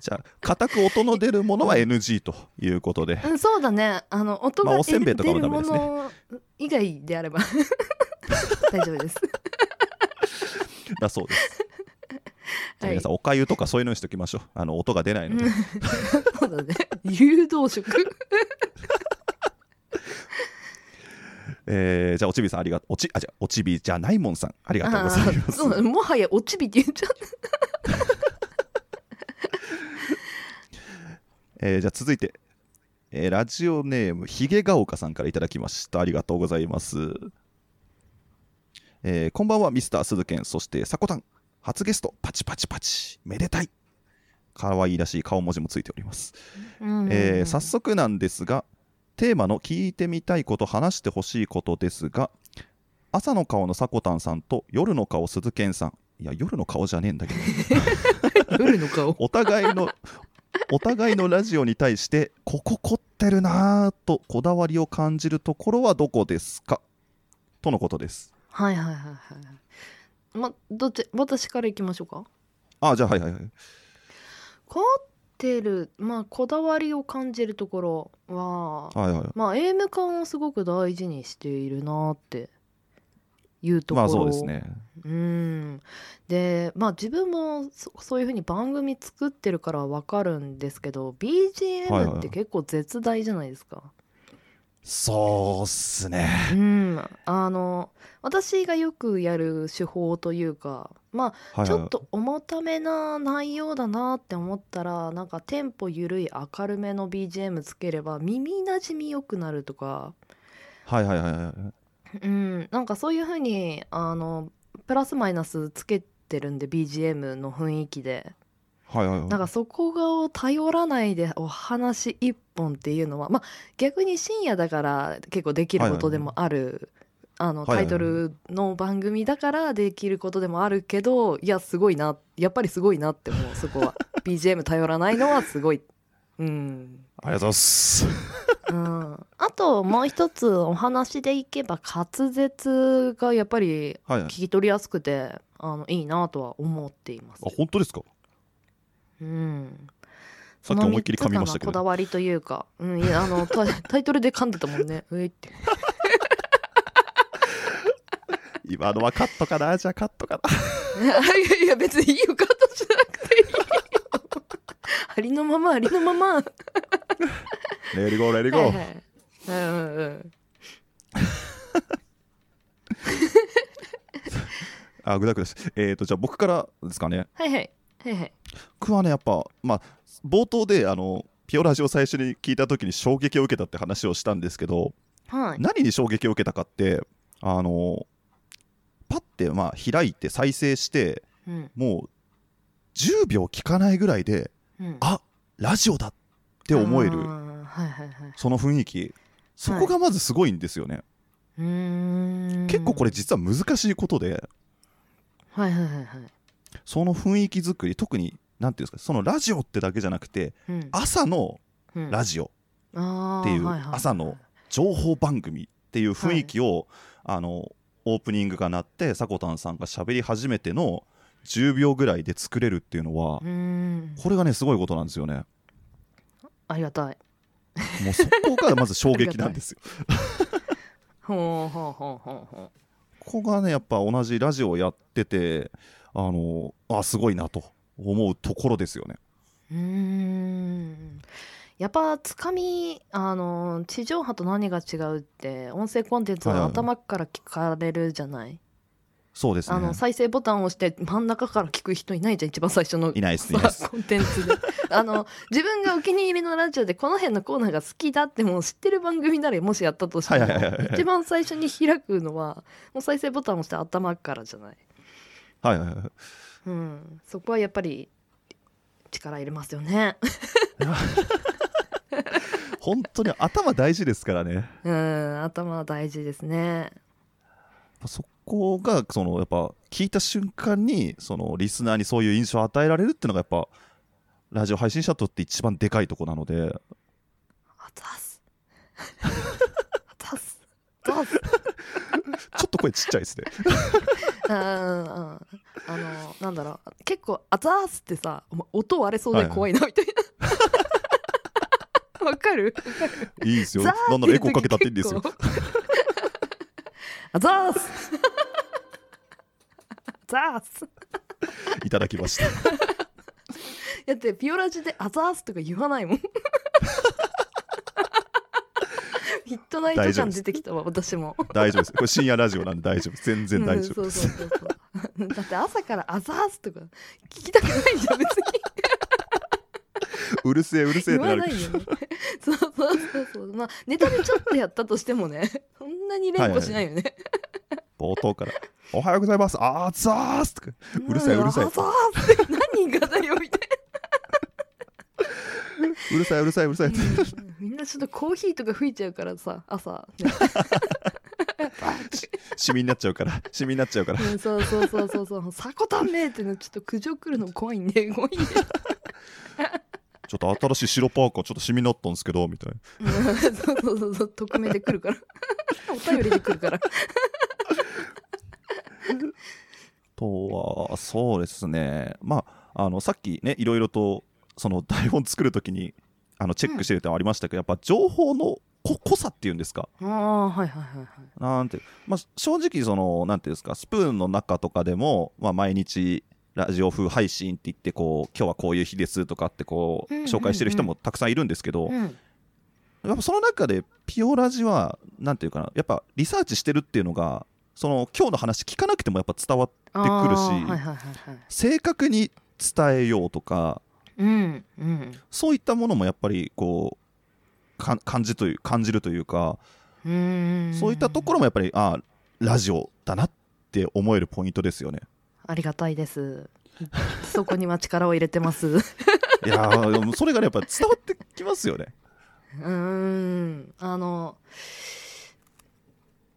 じゃあ固く音の出るものは NG ということで。うん、そうだね。あの音まあがおせんべいとかももダメですね。の以外であれば。大丈夫です。だそうです。じゃ皆さんおかゆとかそういうのにしておきましょう。あの音が出ないので。そうだね 誘導食 えーじゃあおちびさんありがとう。おちあじゃあおちびじゃないもんさんありがとうございます。あーそうもはやおちびって言っちゃった えーじゃあ続いて、えーラジオネームひげがおかさんからいただきました。ありがとうございます。えーこんばんはミスター鈴賢そしてさこたん初ゲストパチパチパチ。めでたい。可愛いらしい顔文字もついております。えー早速なんですがテーマの聞いてみたいこと話してほしいことですが朝の顔のさこたんさんと夜の顔鈴賢さん。いや夜の顔じゃねえんだけど。夜の顔。お互いのお互いのラジオに対してここ凝ってるなぁとこだわりを感じるところはどこですか？とのことです。はいはいはいはいまどっち私からいきましょうか？あじゃあはいはいはい。凝ってるまあこだわりを感じるところははいはい。まあエイム感をすごく大事にしているなっていうところ。まあそうですね。うん。でまあ自分もそそういうふうに番組作ってるからわかるんですけどはいはい BGM って結構絶大じゃないですか。そうっすね。うん、あの私がよくやる手法というかまあはいはい。ちょっと重ためな内容だなって思ったらなんかテンポ緩い明るめの BGM つければ耳なじみ良くなるとか。はいはいはいはいうん、なんかそういう風にあのプラスマイナスつけてるんで BGM の雰囲気ではいはいはい。なんかそこが頼らないでお話一本っていうのはまあ逆に深夜だから結構できることでもある、あのはい。はいはいタイトルの番組だからできることでもあるけどいやすごいなやっぱりすごいなって思うそこは。BGM 頼らないのはすごい。うん。ありがとうございます。うん、あともう一つお話でいけば滑舌がやっぱりはいはい。聞き取りやすくてあのいいなとは思っています。あ本当ですか？うん。さっき思いっきり噛みましたけど。こだわりというか、うん、いやあの タイタイトルで噛んでたもんね。うえって。今のはカットかな？じゃあカットかな？いやいや別にいいよカットしなくていい。よ ありのままありのまま。 ready go rea dy go。はいはい。うんあ、ぐだぐだし。えっ、と、じゃあ僕からですかね。はいはいはいはい。僕はね、やっぱ、まあ、冒頭で、あの、ピオラジを最初に聞いた時に衝撃を受けたって話をしたんですけど、はい。何に衝撃を受けたかって、あの、パッて、まあ、開いて再生して、うん。もう、10秒聞かないぐらいで、うん。あラジオだって思える、あーはいはいはい。その雰囲気。そこがまずすごいんですよね。うーん。結構これ実は難しいことで、はいはいはいはいその雰囲気作り、特に、なんていうんですか、そのラジオってだけじゃなくて、うん。朝のうん。ラジオっていうはいはいはい。朝の情報番組っていう雰囲気を、あのオープニングが鳴ってさこたんさんが喋り始めての10秒ぐらいで作れるっていうのはこれがねすごいことなんですよね。ありがたい。もうそこがまず衝撃なんですよ。ほうほうほうほうほここがねやっぱ同じラジオをやっててあのあすごいなと思うところですよね。うん。やっぱつかみあの地上波と何が違うって音声コンテンツははいはい頭から聞かれるじゃない、そうですね。あの再生ボタンを押して真ん中から聞く人いないじゃん一番最初のいないですいない コンテンツで。あの自分がお気に入りのラジオでこの辺のコーナーが好きだってもう知ってる番組ならもしやったとしても、はいはいはいはい。一番最初に開くのはもう再生ボタンを押して頭からじゃない、はいはいはい。うん、そこはやっぱり力入れますよね。本当に頭大事ですからね。うん頭は大事ですね。そこがそのやっぱ聞いた瞬間にそのリスナーにそういう印象を与えられるっていうのがやっぱラジオ配信者にとって一番でかいとこなので。あざす ちょっと声ちっちゃいですね。うんうんうんあのなんだろう。結構「あざーす」ってさ音割れそうで怖いなみたいな。わかる？いいですよ。なんならエコーかけたっていいんですよ。あざーす。あざーす。いただきました。だってピオラジで「あざーす」とか言わないもんミッドナイト感出てきたわ私も。大丈夫です。これ深夜ラジオなんで大丈夫全然大丈夫。です、うん だって朝から「あざーす」とか聞きたくないじゃん別にうるせえうるせえってなる言わないよね。そうそうそうそう。まあネタでちょっとやったとしてもね そんなに連呼しないよね、冒頭から「おはようございます。あーざーす」とか。うるさいうるさい。あざーすって何がだよみたいうるさいうるさいうるさい。ってちょっとコーヒーとか吹いちゃうからさ朝、ねシミになっちゃうから。シミになっちゃうから。うんそうそうそうそうそう「さこたんめ」ってのちょっと苦情来るの怖いんで怖いんで。ちょっと新しい白パーカーちょっとシミになったんですけどみたいな。うんそうそうそうそう匿名で来るから。お便りで来るから。とはそうですね。まああのさっきねいろいろとその台本作るときにあのチェックしてるってのありましたけど、やっぱ情報のこ濃さっていうんですか？ああはいはいはいはいなんて、まあ、正直そのなんていうんですかスプーンの中とかでも、まあ、毎日ラジオ風配信って言ってこう今日はこういう日ですとかってこううんうんうん。紹介してる人もたくさんいるんですけど、うん。やっぱその中でピオラジはなんていうかなやっぱリサーチしてるっていうのがその今日の話聞かなくてもやっぱ伝わってくるし、あーはいはいはいはい。正確に伝えようとかうんうんそういったものもやっぱりこうか感じという感じるというか、うーんそういったところもやっぱりあラジオだなって思えるポイントですよね。ありがたいです そこには力を入れてますう いやそれがねやっぱ伝わってきますよね。ーんあの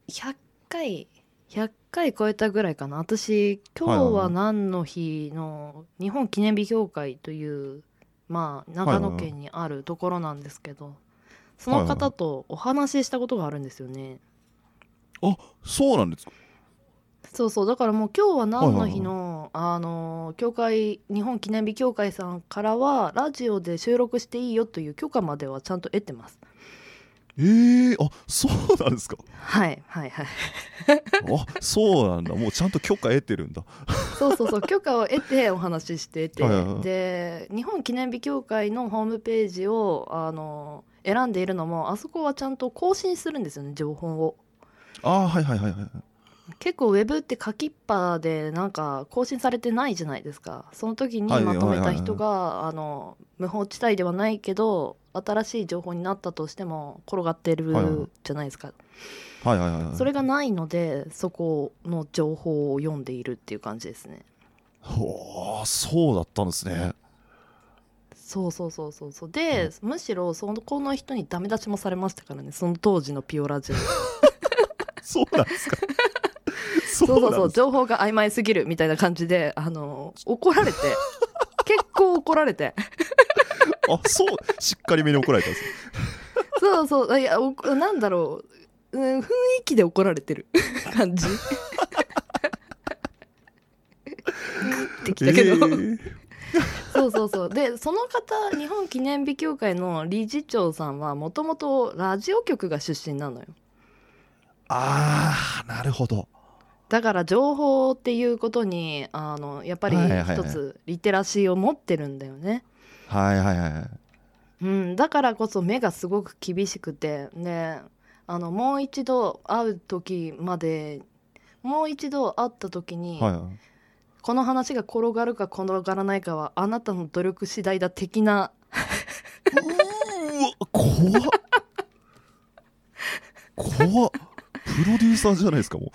100回100回超えたぐらいかな。私今日は何の日の日本記念日協会というまあ長野県にあるところなんですけどその方とお話ししたことがあるんですよね。あそうなんですか。そうそう。だからもう今日は何の日の、あの教会日本記念日協会さんからはラジオで収録していいよという許可まではちゃんと得てますえー、あそうなんですか？はいはいはい。あそうなんだ。もうちゃんと許可得てるんだ。そうそうそう許可を得てお話ししてて。はいはいはい。で日本記念日協会のホームページをあの選んでいるのもあそこはちゃんと更新するんですよね情報を。あーはいはいはいはい結構ウェブって書きっぱでなんか更新されてないじゃないですか。その時にはい。まとめた人があの無法地帯ではないけど新しい情報になったとしても転がってるじゃないですか、はいはいはいはい。それがないのでそこの情報を読んでいるっていう感じですね。ほーそうだったんですね。そうそうそうそうそう。で、むしろそのこの人にダメ出しもされましたからね。その当時のピオラジオ。そうなんですか。そそうそうそう。情報が曖昧すぎるみたいな感じであの怒られて。結構怒られて あそうしっかりめに怒られたんですね。そうそう。いやおなんだろう、うん、雰囲気で怒られてる。感じ。グッてきたけど、えー。そうそうそう。でその方日本記念日協会の理事長さんはもともとラジオ局が出身なのよ。ああなるほど。だから情報っていうことにあのやっぱり一つリテラシーを持ってるんだよね、はいはいはいうん、だからこそ目がすごく厳しくてであのもう一度会う時までもう一度会った時に、はいはい。この話が転がるか転がらないかはあなたの努力次第だ的な。うわ怖っ。怖っ。プロデューサーじゃないですかも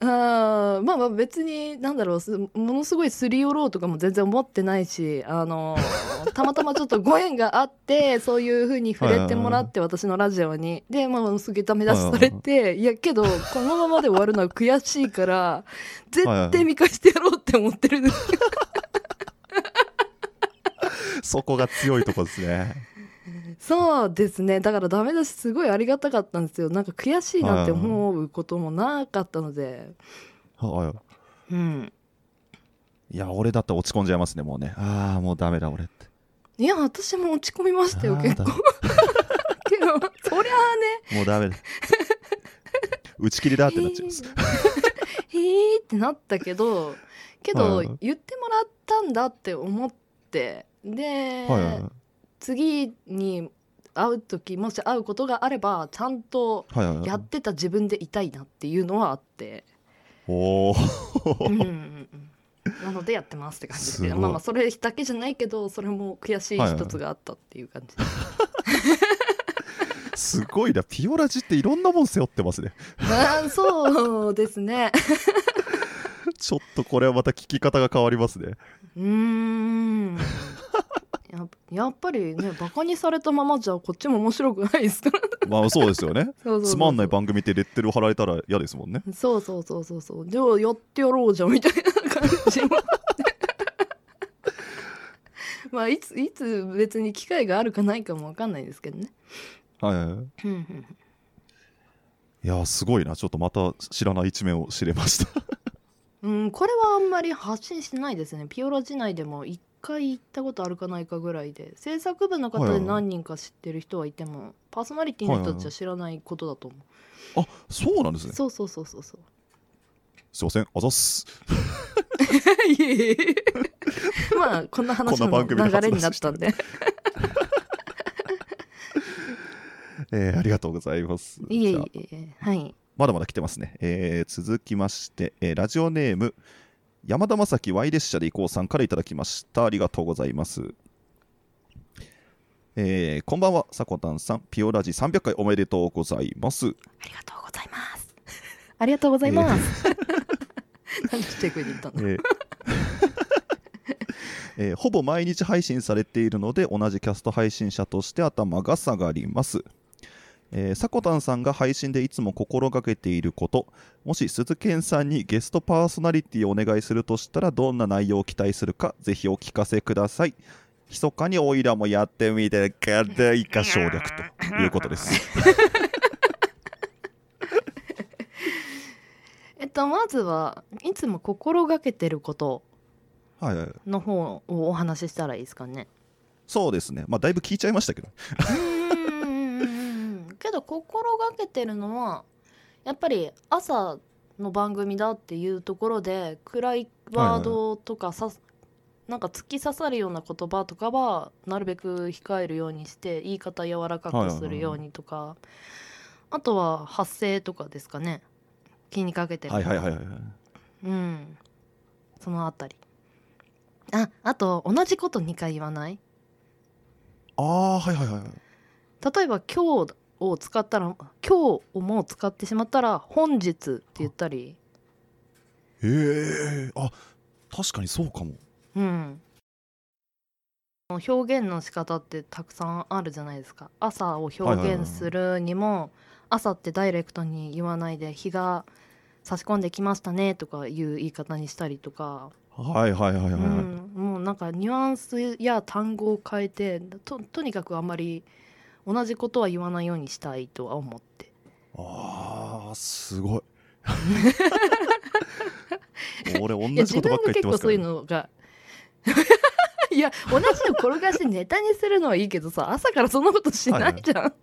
あーまあまあ別になんだろうすものすごいすり寄ろうとかも全然思ってないしあの たまたまちょっとご縁があってそういうふうに触れてもらって私のラジオに。でまあすげえダメ出しされていやけどこのままで終わるのは悔しいから絶対見返してやろうって思ってるそこが強いとこですねそうですね。だからダメ出しすごいありがたかったんですよ。なんか悔しいなって思うこともなかったので。はい。うん。いや俺だって落ち込んじゃいますねもうね。ああもうダメだ俺って。いや私も落ち込みましたよ結構。ダ けどそりゃあね。もうダメだ。打ち切りだってなっちゃいます。へー。ってなったけどけど言ってもらったんだって思って。で、はいはい次に会う時もし会うことがあればちゃんとはいはいはい。やってた自分でいたいなっていうのはあって、おおうんなのでやってますって感じでまあまあそれだけじゃないけどそれも悔しい一つがあったっていう感じで、すごいな。ピオラジっていろんなもん背負ってますね。あーそうですね。ちょっとこれはまた聞き方が変わりますね。うーんややっぱりね バカにされたままじゃこっちも面白くないですから。まあそうですよね。つまんない番組ってレッテル貼られたら嫌ですもんね。そうそうそうそうそう。じゃあやってやろうじゃんみたいな感じも まあいついつ別に機会があるかないかもわかんないですけどね。はいはい。いやすごいな。ちょっとまた知らない一面を知れました。うん、これはあんまり発信してないですね。ピオラ時内でも1回行ったことあるかないかぐらいで制作部の方で何人か知ってる人はいても、パーソナリティの人たちは知らないことだと思う、あそうなんですね。そうそうそうそうそう。すいませんあざっす。いえいえ。まあこんな話の流れになったんで。えーありがとうございます。いえいえはい。まだまだ来てますね、えー続きまして、えーラジオネーム山田正樹 Y 列車で行こうさんからいただきました。ありがとうございます。えーこんばんはさこたんさん。ピオラジ300回おめでとうございます。ありがとうございます。ありがとうございます、なんでチェックに行ったの。えー。えーほぼ毎日配信されているので同じキャスト配信者として頭が下がります、えー、さこたんさんが配信でいつも心がけていること。もし鈴賢さんにゲストパーソナリティをお願いするとしたらどんな内容を期待するかぜひお聞かせください。密かにおいらもやってみてから以下省略ということです。えっとまずはいつも心がけてることはいはいの方をお話ししたらいいですかね。そうですね。まあだいぶ聞いちゃいましたけど。う んけど心がけてるのはやっぱり朝の番組だっていうところで暗いワードとかさ、なんか突き刺さるような言葉とかはなるべく控えるようにして言い方柔らかくするようにとか、あとは発声とかですかね。気にかけてるのは。いはいはいはいうん。そのあたり。ああと同じこと2回言わない？ああはいはいはい。例えば「今日」を使ったら「今日」をもう使ってしまったら「本日」って言ったり。へえ。あ確かにそうかも。うん。表現の仕方ってたくさんあるじゃないですか。朝を表現するにも朝ってダイレクトに言わないで日が差し込んできましたねとかいう言い方にしたりとか。はいはいはいはいはい、うん、もうなんかニュアンスや単語を変えてととにかくあんまり同じことは言わないようにしたいとは思って。あーすごい。俺同じ自分がことばっかり言って結構そういうますからねのが いや同じの転がしてネタにするのはいいけどさ朝からそんなことしないじゃん、やっ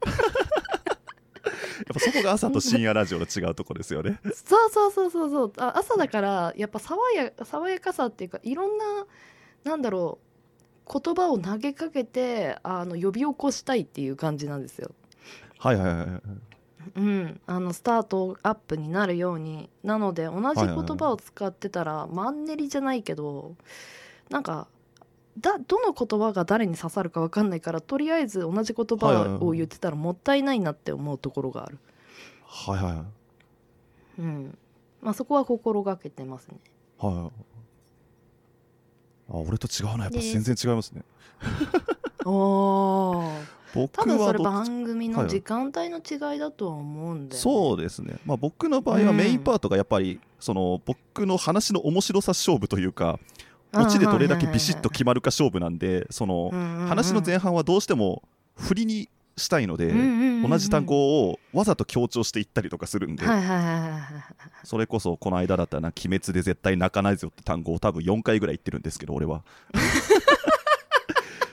ぱそこが朝と深夜ラジオの違うとこですよね。そうそうそうそうそう。あ朝だからやっぱ爽や爽やかさっていうかいろんななんだろう言葉を投げかけてあの呼び起こしたいっていう感じなんですよ。はいはいはいはいうん、あのスタートアップになるようになので同じ言葉を使ってたら、マンネリじゃないけどなんかだどの言葉が誰に刺さるか分かんないからとりあえず同じ言葉を言ってたらもったいないなって思うところがある。はいはいはいうんまあ、そこは心がけてますね。はいはいあ俺と違うな。やっぱで全然違いますね。おー。僕多分それ番組のはい時間帯の違いだとは思うんだよ、ね。そうですね、まあ、僕の場合はメインパートがやっぱり、その僕の話の面白さ勝負というかオチでどれだけビシッと決まるか勝負なんでその話の前半はどうしても振りにしたいので、同じ単語をわざと強調していったりとかするんで、はいはいはいはいはい。それこそこの間だったらな「鬼滅で絶対泣かないぞ」って単語を多分4回ぐらい言ってるんですけど俺は。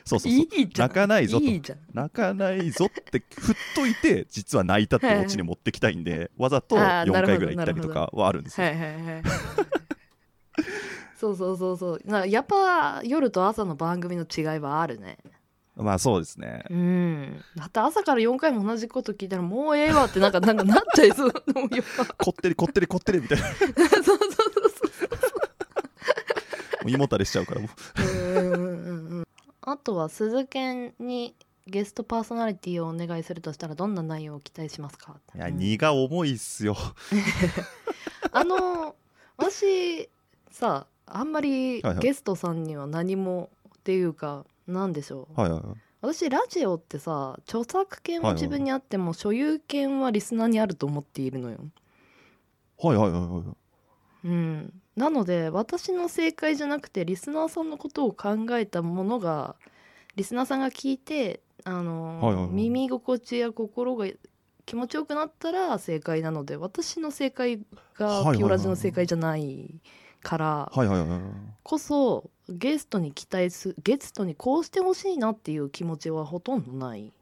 そうそうそう。泣かないぞと。泣かないぞって振っといて実は泣いたってオチに持ってきたいんでわざと4あーなるほど回ぐらい言ったりとかはあるんですよ。はいはいはい。そうそうそうそう。なやっぱ夜と朝の番組の違いはあるねまあそうですね。うん。だって朝から4回も同じこと聞いたらもうええわってなんかなんかなっちゃいそうこってりこってりこってりみたいな。もそうそうそうう。胃もたれしちゃうからもう。そううんうんうんうん。あとは鈴研にゲストパーソナリティをお願いするとしたらどんな内容を期待しますか？いや荷が重いっすよ。あの私さあんまりはいはい。ゲストさんには何もっていうかなんでしょう。はいはいはい。私ラジオってさ著作権は自分にあっても所有権はリスナーにあると思っているのよ。はいはいはいはいうん、なので私の正解じゃなくてリスナーさんのことを考えたものがリスナーさんが聞いてあの、はいはいはい。耳心地や心が気持ちよくなったら正解なので私の正解がピオラジの正解じゃないからこそゲストに期待すゲストにこうしてほしいなっていう気持ちはほとんどない。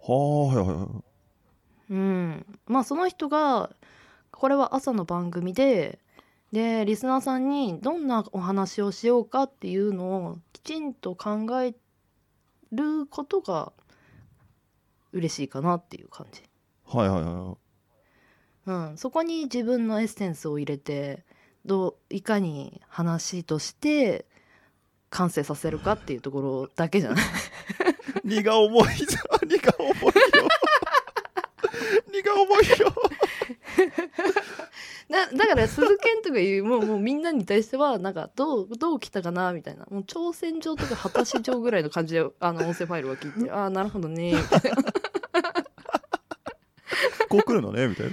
はあはいはいはいうん、まあその人がこれは朝の番組ででリスナーさんにどんなお話をしようかっていうのをきちんと考えることが嬉しいかなっていう感じ、はいはいはい。うん、そこに自分のエッセンスを入れてどういかに話として完成させるかっていうところだけじゃない？荷が重いぞ。荷が重いよ。荷が重いよ。だだから鈴研とかいうもうもうみんなに対してはなんかどうどう来たかなみたいな。もう挑戦状とか果たし状ぐらいの感じであの音声ファイルを聞いてああなるほどねみたいな。こう来るのねみたいな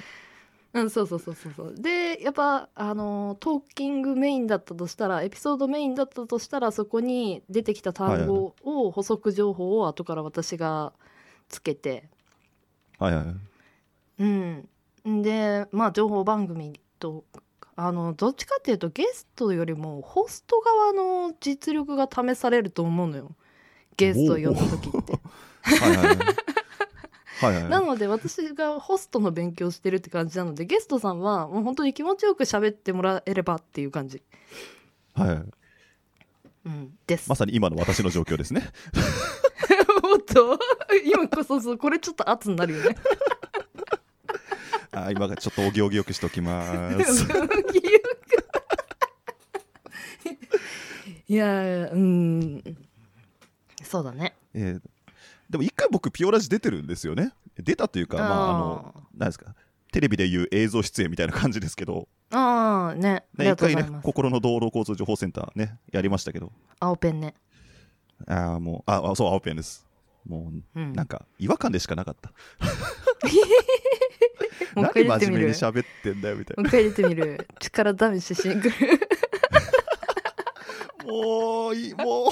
うんそうそうそうそうそう。でやっぱあのトーキングメインだったとしたらエピソードメインだったとしたらそこに出てきた単語を補足情報を後から私がつけて。はいはいはい。うん。でまあ情報番組トあのどっちかっていうとゲストよりもホスト側の実力が試されると思うのよ。ゲストを呼んだ時って。はいはいはい はいはいなので私がホストの勉強してるって感じなのでゲストさんはもう本当に気持ちよく喋ってもらえればっていう感じ、はいはい。うん、です。まさに今の私の状況ですね。おっと今こそそうこれちょっと圧になるよね。あ今がちょっとお行儀よくしておきます。いやうん。そうだね。えーでも一回僕ピオラジ出てるんですよね出たというかまああの何ですかテレビでいう映像出演みたいな感じですけど、ああね一回ね。心の道路交通情報センターねやりましたけど青ペンね。ああもうああそう青ペンですもう、うんなんか違和感でしかなかった 何真面目に。喋ってんだよみたいもう一回入れてみる。力試ししに来る。な もういいもう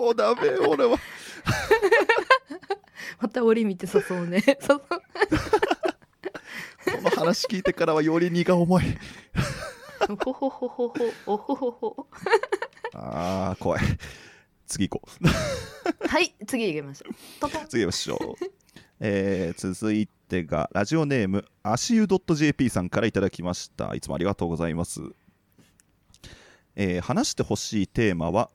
もうダメ俺は。また折見て誘うね。この話聞いてからはより荷が重い。ほほほほほ。おほほほ。あー怖い。次行こう。はい次行きましょう。次行きましょう、えー続いてがラジオネーム足湯 .jp さんからいただきました。いつもありがとうございます、えー話してほしいテーマは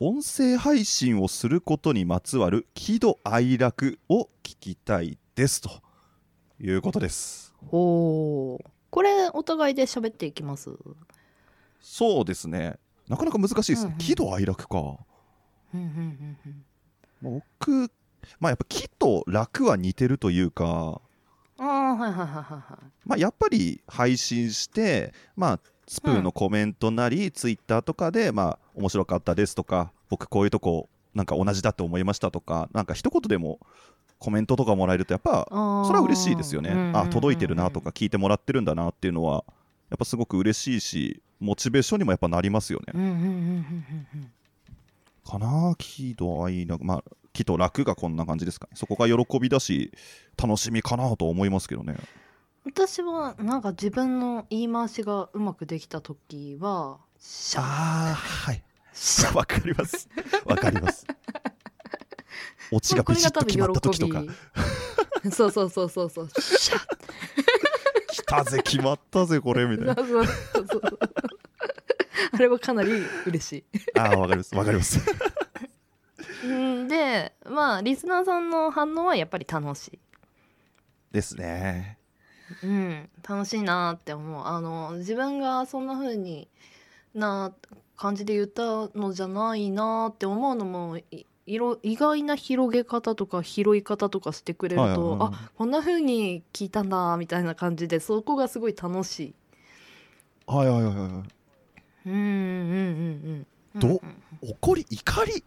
音声配信をすることにまつわる喜怒哀楽を聞きたいですということです。おーこれお互いで喋っていきます？そうですね。なかなか難しいですね、うんうん。喜怒哀楽か。うんうんうんうん。僕まあやっぱ喜と楽は似てるというか。あはいはいはいはい。まあ、やっぱり配信して、まあ、スプーンのコメントなり、ツイッターとかで、まあ、面白かったですとか、僕こういうとこ、なんか同じだって思いましたとか、なんか一言でもコメントとかもらえると、やっぱ、それは嬉しいですよね。うんうんうんうんあ、届いてるなとか、聞いてもらってるんだなっていうのは、やっぱすごく嬉しいし、モチベーションにもやっぱなりますよね。うんうんうんうんうんかな喜怒哀楽、まあ、喜と楽がこんな感じですかね。そこが喜びだし、楽しみかなと思いますけどね。私はなんか自分の言い回しがうまくできた時はシャッああ、はい。シャッわかります。わかります。オチがビシッと決まった時とか、び そうそうそうそうそうシャッ来たぜ、決まったぜ、これ、みたいな。そうそうそうあれはかなり嬉しああ、わかります。わかります。でまあリスナーさんの反応はやっぱり楽しいですね。うん、楽しいなって思うあの自分がそんな風にな感じで言ったのじゃないなって思うのもいいろ意外な広げ方とか拾い方とかしてくれると、はいはいはいあこんな風に聞いたんだみたいな感じでそこがすごい楽しい。はいはいはいはい。うんうんうんうんうん。どうん怒り、怒り。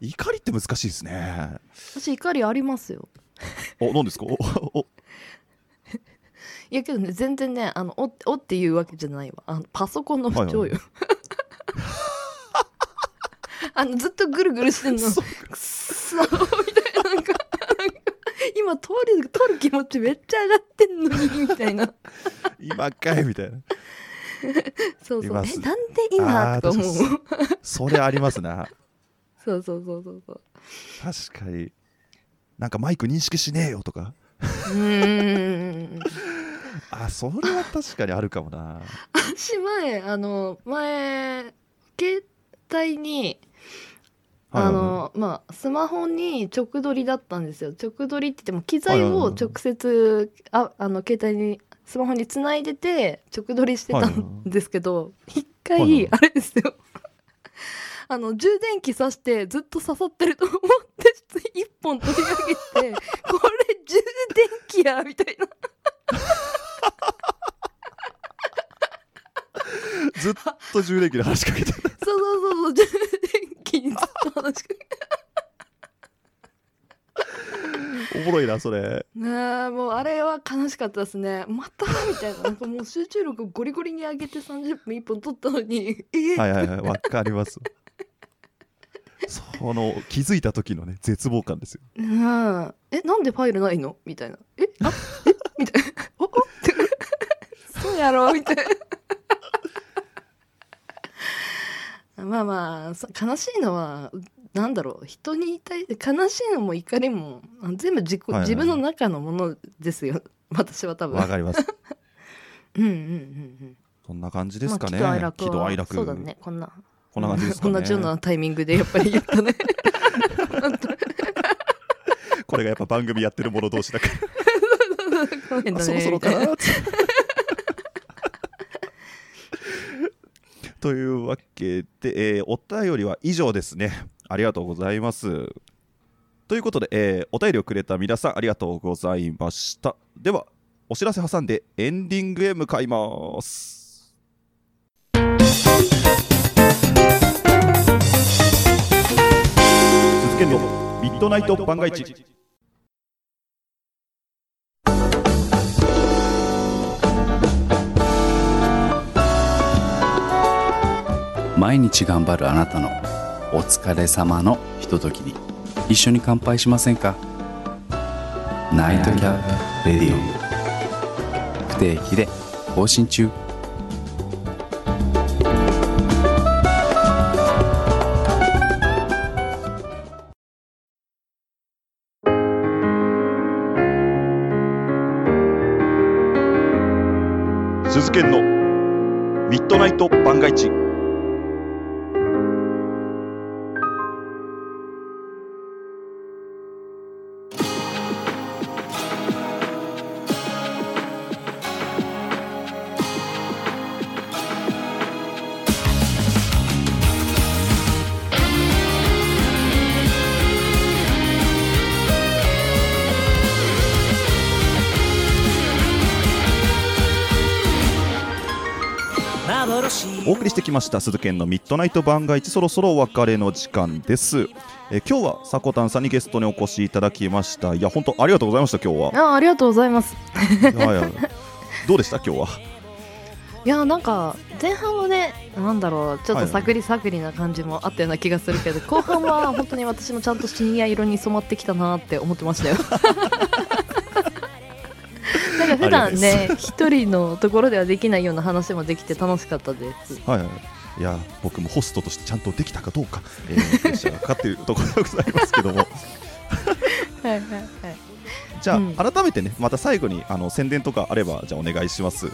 怒りって難しいですね。私怒りありますよ。お、何ですか？いやけどね全然ねあのおおっていうわけじゃないわあのパソコンの不調よ。あのずっとぐるぐるしてんの。そくっそーみたいななんかなんか今取る取る気持ちめっちゃ上がってんのにみたいな今かいみたいな。そうそういますえなんで今？とか思う確かそれありますな。そうそうそうそうそう確かに。なんかマイク認識しねえよとか。うーんあ、それは確かにあるかもな。私前あの前携帯にあのまあスマホに直撮りだったんですよ。直撮りって言っても機材を直接ああの携帯にスマホにつないでて直撮りしてたんですけど一回あれですよ。あの充電器挿してずっと刺さってると思って一本取り上げて これ充電器やみたいな ずっと充電器で話しかけてる。そうそうそうそう。充電器にずっと話しかけて。おもろいな、それ。ねえもうあれは悲しかったですね。またみたいな。なんかもう集中力ゴリゴリに上げて30分1本取ったのに。えはいはいはい、わかります。その気づいた時のね絶望感ですよ。うんえなんでファイルないの？みたいな。えあえみたいな。おおってやろ？みたいな。まあまあそ悲しいのはなんだろう。人に対して悲しいのも怒りもあ全部自己、はいはい自分の中のものですよ。私は多分。わかります。うんうんうんうん。そんな感じですかね、まあ、喜怒哀楽は喜怒哀楽。そうだね。こんな。こんな感じですかね。同じようなタイミングでやっぱり言った。ねこれがやっぱ番組やってる者同士だからそろそろかな。っ てというわけで、えーお便りは以上ですね。ありがとうございます。ということで、えーお便りをくれた皆さんありがとうございました。ではお知らせ挟んでエンディングへ向かいます。鈴研のミッドナイト番外地毎日頑張るあなたのお疲れ様のひとときに一緒に乾杯しませんか？ナイトキャップレディオ。不定期で更新中。鈴研のミッドナイト番外地。ました鈴研のミッドナイト番外地そろそろお別れの時間です、えー今日はさこたんさんにゲストにお越しいただきました。いや本当ありがとうございました今日は。あありがとうございます。どうでした今日は？いやなんか前半はねなんだろうちょっはいと探り探りな感じもあったような気がするけど、後半は本当に私もちゃんと深夜色に染まってきたなって思ってましたよ か普段ね一人のところではできないような話もできて楽しかったです。はいはいい。や僕もホストとしてちゃんとできたかどうか、えー、プレッシャーがかかっているところでございますけども。はいはいはい。じゃあ、うん。改めてねまた最後にあの宣伝とかあればじゃあお願いします。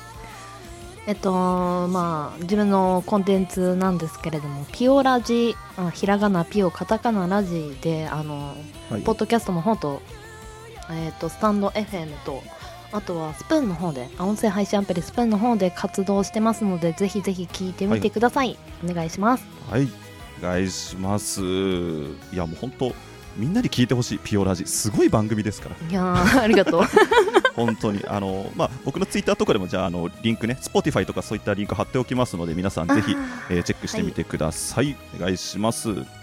えっとまあ自分のコンテンツなんですけれどもピオラジあひらがなピオカタカナラジであのはい。ポッドキャストの方と,、えっとスタンド FM とあとはスプーンの方であ音声配信アプリスプーンの方で活動してますのでぜひぜひ聞いてみてください、お願いします。はい。お願いします。いやもう本当みんなに聞いてほしいピオラジ。すごい番組ですから。いやーありがとう。本当に。あの、まあ、僕のツイッターとかでもじゃああのリンクね Spotify とかそういったリンク貼っておきますので皆さんぜひ、えーチェックしてみてください、お願いします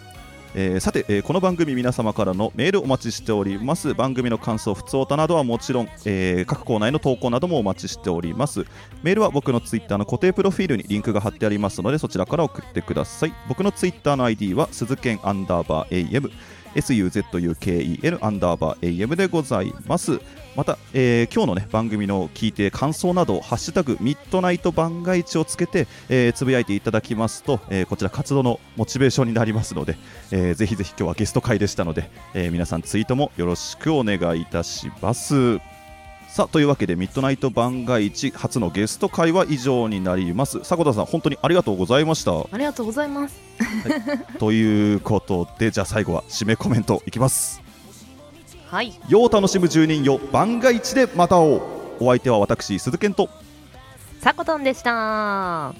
えーさて、えーこの番組皆様からのメールお待ちしております。番組の感想不通おたなどはもちろん、えー各コーナーへの投稿などもお待ちしております。メールは僕のツイッターの固定プロフィールにリンクが貼ってありますのでそちらから送ってください。僕のツイッターの ID は鈴剣アンダーバー AM SUZUKEN アンダーバー AM でございます。また、えー今日の、ね、番組の聞いて感想など「ハッシュタグミッドナイト番外地」をつけて、えーつぶやいていただきますと、えーこちら活動のモチベーションになりますので、えーぜひぜひ今日はゲスト会でしたので、えー皆さんツイートもよろしくお願いいたします。さあというわけでミッドナイト番外地初のゲスト会は以上になります。迫田さん本当にありがとうございました。ありがとうございます。ということでじゃあ最後は締めコメントいきますはい、よう楽しむ住人よ。番外地でまた会おう。お相手は私鈴健と。さことんでした。